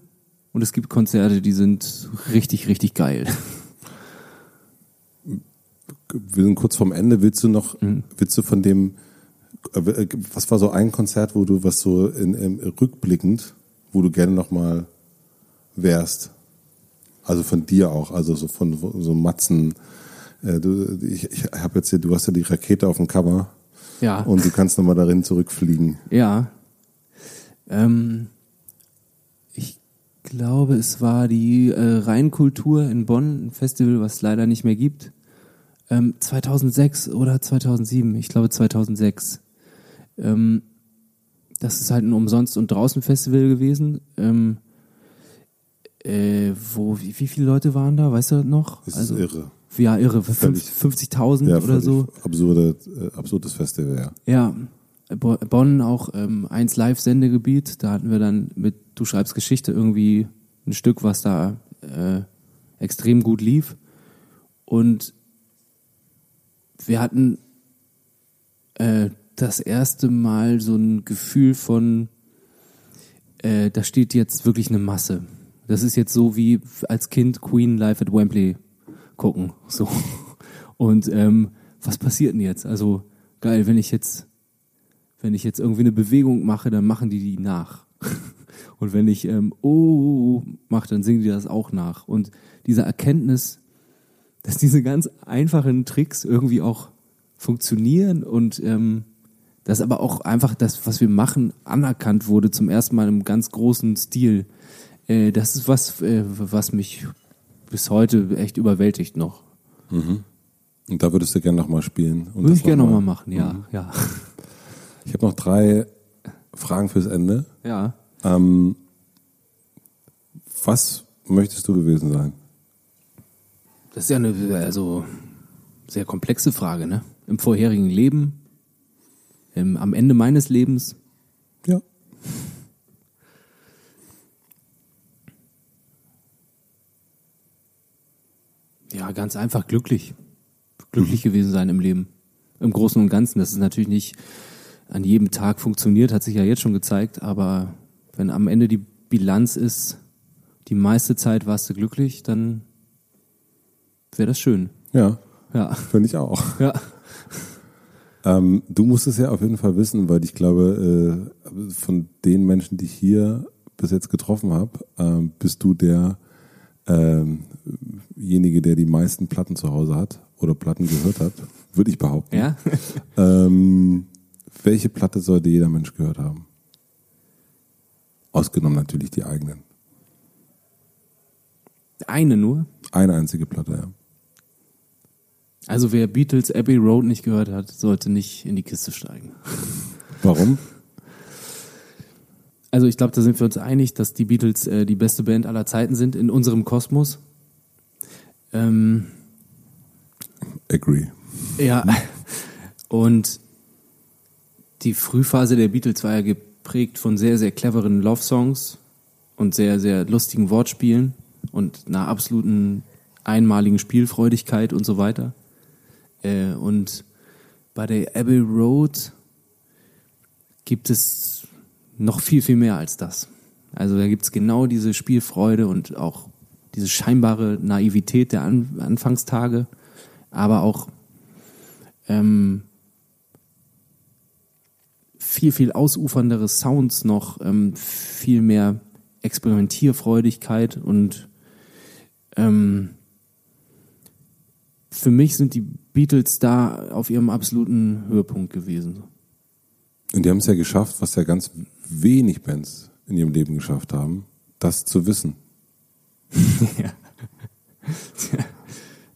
und es gibt Konzerte, die sind richtig, richtig geil. Wir sind kurz vorm Ende. Willst du noch, mhm. willst du von dem, äh, was war so ein Konzert, wo du was so in, in rückblickend wo du gerne nochmal wärst? Also von dir auch, also so von so Matzen. Äh, du, ich ich habe jetzt hier, du hast ja die Rakete auf dem Cover. Ja. Und du kannst nochmal darin zurückfliegen. Ja. Ähm, ich glaube, es war die äh, Rheinkultur in Bonn, ein Festival, was es leider nicht mehr gibt. Ähm, 2006 oder 2007, ich glaube 2006. Ähm, das ist halt ein Umsonst- und Draußen-Festival gewesen. Ähm, äh, wo, wie, wie, viele Leute waren da, weißt du noch? Das also, ist irre. Ja, irre. 50.000 ja, oder so. Absurde, äh, absurdes Festival, ja. Ja. Bonn auch ähm, eins Live-Sendegebiet. Da hatten wir dann mit Du schreibst Geschichte irgendwie ein Stück, was da äh, extrem gut lief. Und wir hatten äh, das erste Mal so ein Gefühl von, äh, da steht jetzt wirklich eine Masse. Das ist jetzt so wie als Kind Queen live at Wembley gucken. So. Und ähm, was passiert denn jetzt? Also geil, wenn ich jetzt, wenn ich jetzt irgendwie eine Bewegung mache, dann machen die die nach. Und wenn ich ähm, oh, oh, oh mache, dann singen die das auch nach. Und diese Erkenntnis, dass diese ganz einfachen Tricks irgendwie auch funktionieren und ähm, dass aber auch einfach das, was wir machen, anerkannt wurde zum ersten Mal im ganz großen Stil. Äh, das ist was, äh, was mich bis heute echt überwältigt noch. Mhm. Und da würdest du gerne nochmal spielen? Würde ich gerne nochmal machen, ja, mhm. ja. Ich habe noch drei Fragen fürs Ende. Ja. Ähm, was möchtest du gewesen sein? Das ist ja eine also sehr komplexe Frage, ne? Im vorherigen Leben, ähm, am Ende meines Lebens. Ja. Ja, ganz einfach glücklich. Glücklich gewesen sein im Leben. Im Großen und Ganzen. Das ist natürlich nicht an jedem Tag funktioniert, hat sich ja jetzt schon gezeigt, aber wenn am Ende die Bilanz ist, die meiste Zeit warst du glücklich, dann wäre das schön. Ja, Ja. finde ich auch. Ja. Ähm, du musst es ja auf jeden Fall wissen, weil ich glaube, äh, von den Menschen, die ich hier bis jetzt getroffen habe, ähm, bist du der derjenige, der die meisten Platten zu Hause hat oder Platten gehört hat, würde ich behaupten. Ja? Ähm, welche Platte sollte jeder Mensch gehört haben? Ausgenommen natürlich die eigenen. Eine nur. Eine einzige Platte, ja. Also wer Beatles Abbey Road nicht gehört hat, sollte nicht in die Kiste steigen. Warum? Also ich glaube, da sind wir uns einig, dass die Beatles äh, die beste Band aller Zeiten sind in unserem Kosmos. Ähm, Agree. ja. Und die Frühphase der Beatles war ja geprägt von sehr, sehr cleveren Love-Songs und sehr, sehr lustigen Wortspielen und einer absoluten einmaligen Spielfreudigkeit und so weiter. Äh, und bei der Abbey Road gibt es noch viel, viel mehr als das. Also da gibt es genau diese Spielfreude und auch diese scheinbare Naivität der An Anfangstage, aber auch ähm, viel, viel ausuferndere Sounds noch, ähm, viel mehr Experimentierfreudigkeit und ähm, für mich sind die Beatles da auf ihrem absoluten Höhepunkt gewesen. Und die haben es ja geschafft, was ja ganz wenig Bands in ihrem Leben geschafft haben, das zu wissen. ja.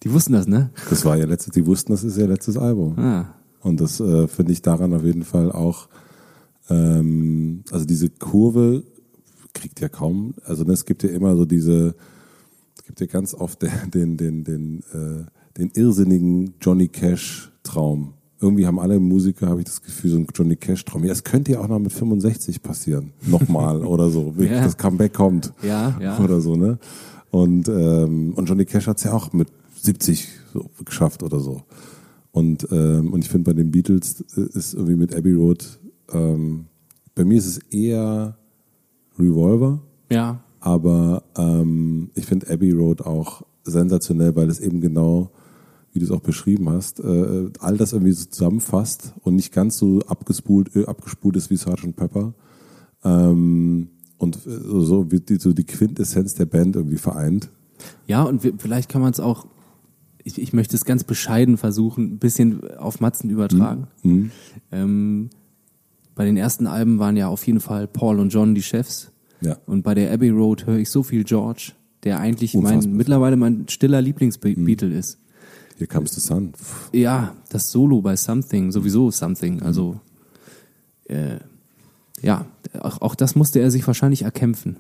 Die wussten das, ne? Das war ja letztes, die wussten, das ist ihr letztes Album. Ah. Und das äh, finde ich daran auf jeden Fall auch, ähm, also diese Kurve kriegt ja kaum, also ne, es gibt ja immer so diese, es gibt ja ganz oft den, den, den, den, äh, den irrsinnigen Johnny Cash Traum. Irgendwie haben alle Musiker, habe ich das Gefühl, so einen Johnny Cash Traum. Ja, es könnte ja auch noch mit 65 passieren. Nochmal oder so. Wirklich, Ja. Das Comeback kommt. Ja, ja. Oder so, ne? Und, ähm, und Johnny Cash hat es ja auch mit 70 so geschafft oder so. Und, ähm, und ich finde, bei den Beatles ist irgendwie mit Abbey Road, ähm, bei mir ist es eher Revolver, Ja. aber ähm, ich finde Abbey Road auch sensationell, weil es eben genau, wie du es auch beschrieben hast, äh, all das irgendwie so zusammenfasst und nicht ganz so abgespult, äh, abgespult ist wie Sgt. Pepper. Ähm, und äh, so, wird die, so die Quintessenz der Band irgendwie vereint. Ja, und wir, vielleicht kann man es auch, ich, ich möchte es ganz bescheiden versuchen, ein bisschen auf Matzen übertragen. Ähm, bei den ersten Alben waren ja auf jeden Fall Paul und John die Chefs. Ja. Und bei der Abbey Road höre ich so viel George, der eigentlich mein, mittlerweile mein stiller Lieblingsbeatle ist. Hier comes the sun. Ja, das Solo bei Something, sowieso Something. Also, äh, ja, auch, auch das musste er sich wahrscheinlich erkämpfen.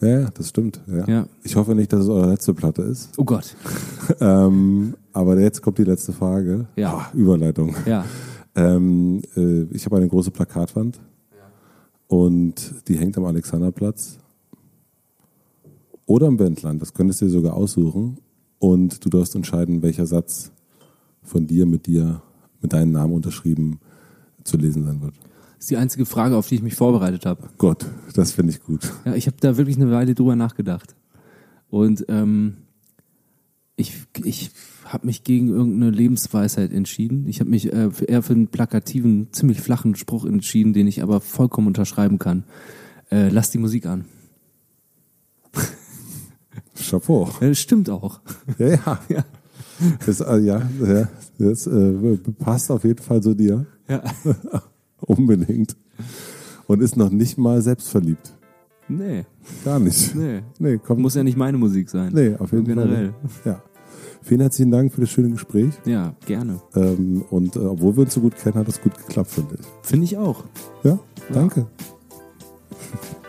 Ja, ja, das stimmt. Ja. Ja. Ich hoffe nicht, dass es eure letzte Platte ist. Oh Gott. ähm, aber jetzt kommt die letzte Frage. Ja. Ah, Überleitung. Ja. Ähm, äh, ich habe eine große Plakatwand und die hängt am Alexanderplatz oder am Wendland. Das könntest du dir sogar aussuchen und du darfst entscheiden, welcher Satz von dir mit dir, mit deinem Namen unterschrieben zu lesen sein wird. Das ist die einzige Frage, auf die ich mich vorbereitet habe. Gott, das finde ich gut. Ja, ich habe da wirklich eine Weile drüber nachgedacht. Und ähm, ich, ich habe mich gegen irgendeine Lebensweisheit entschieden. Ich habe mich äh, eher für einen plakativen, ziemlich flachen Spruch entschieden, den ich aber vollkommen unterschreiben kann. Äh, lass die Musik an. Chapeau. Ja, das stimmt auch. Ja, ja. Ja. Das, äh, ja, ja, das äh, passt auf jeden Fall zu dir. Ja. Unbedingt. Und ist noch nicht mal selbstverliebt. Nee, Gar nicht. nee. Nee, kommt. Muss ja nicht meine Musik sein. nee, auf jeden Generell. Fall. Ja. Vielen herzlichen Dank für das schöne Gespräch. Ja, gerne. Ähm, und äh, obwohl wir uns so gut kennen, hat es gut geklappt, finde ich. Finde ich auch. Ja, danke.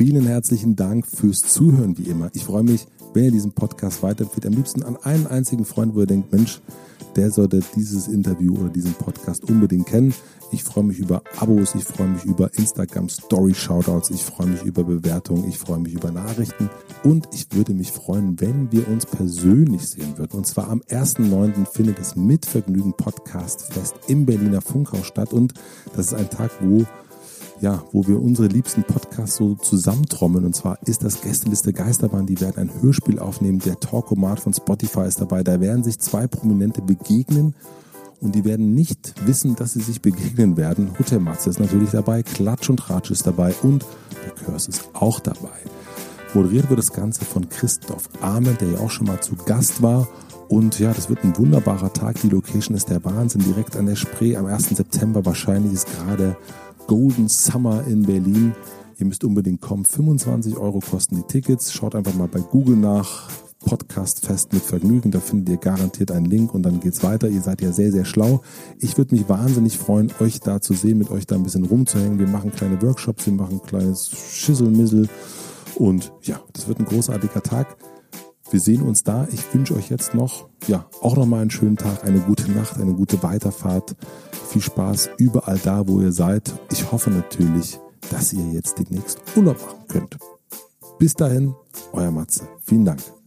Vielen herzlichen Dank fürs Zuhören, wie immer. Ich freue mich, wenn ihr diesen Podcast weiterempfehlt. Am liebsten an einen einzigen Freund, wo ihr denkt, Mensch, der sollte dieses Interview oder diesen Podcast unbedingt kennen. Ich freue mich über Abos, ich freue mich über Instagram Story Shoutouts, ich freue mich über Bewertungen, ich freue mich über Nachrichten und ich würde mich freuen, wenn wir uns persönlich sehen würden. Und zwar am 1.9. findet das Mitvergnügen Podcast Fest im Berliner Funkhaus statt und das ist ein Tag, wo ja, wo wir unsere liebsten Podcasts so zusammentrommeln. Und zwar ist das Gästeliste Geisterbahn. Die werden ein Hörspiel aufnehmen. Der Talkomat von Spotify ist dabei. Da werden sich zwei Prominente begegnen und die werden nicht wissen, dass sie sich begegnen werden. Hotel Matze ist natürlich dabei, Klatsch und Ratsch ist dabei und der Curse ist auch dabei. Moderiert wird das Ganze von Christoph Ahmed, der ja auch schon mal zu Gast war. Und ja, das wird ein wunderbarer Tag. Die Location ist der Wahnsinn, direkt an der Spree am 1. September. Wahrscheinlich ist gerade Golden Summer in Berlin. Ihr müsst unbedingt kommen. 25 Euro kosten die Tickets. Schaut einfach mal bei Google nach. Podcast fest mit Vergnügen. Da findet ihr garantiert einen Link und dann geht's weiter. Ihr seid ja sehr, sehr schlau. Ich würde mich wahnsinnig freuen, euch da zu sehen, mit euch da ein bisschen rumzuhängen. Wir machen kleine Workshops, wir machen ein kleines Schisselmissel und ja, das wird ein großartiger Tag. Wir sehen uns da. Ich wünsche euch jetzt noch, ja, auch nochmal einen schönen Tag, eine gute Nacht, eine gute Weiterfahrt. Viel Spaß überall da, wo ihr seid. Ich hoffe natürlich, dass ihr jetzt demnächst Urlaub machen könnt. Bis dahin, euer Matze. Vielen Dank.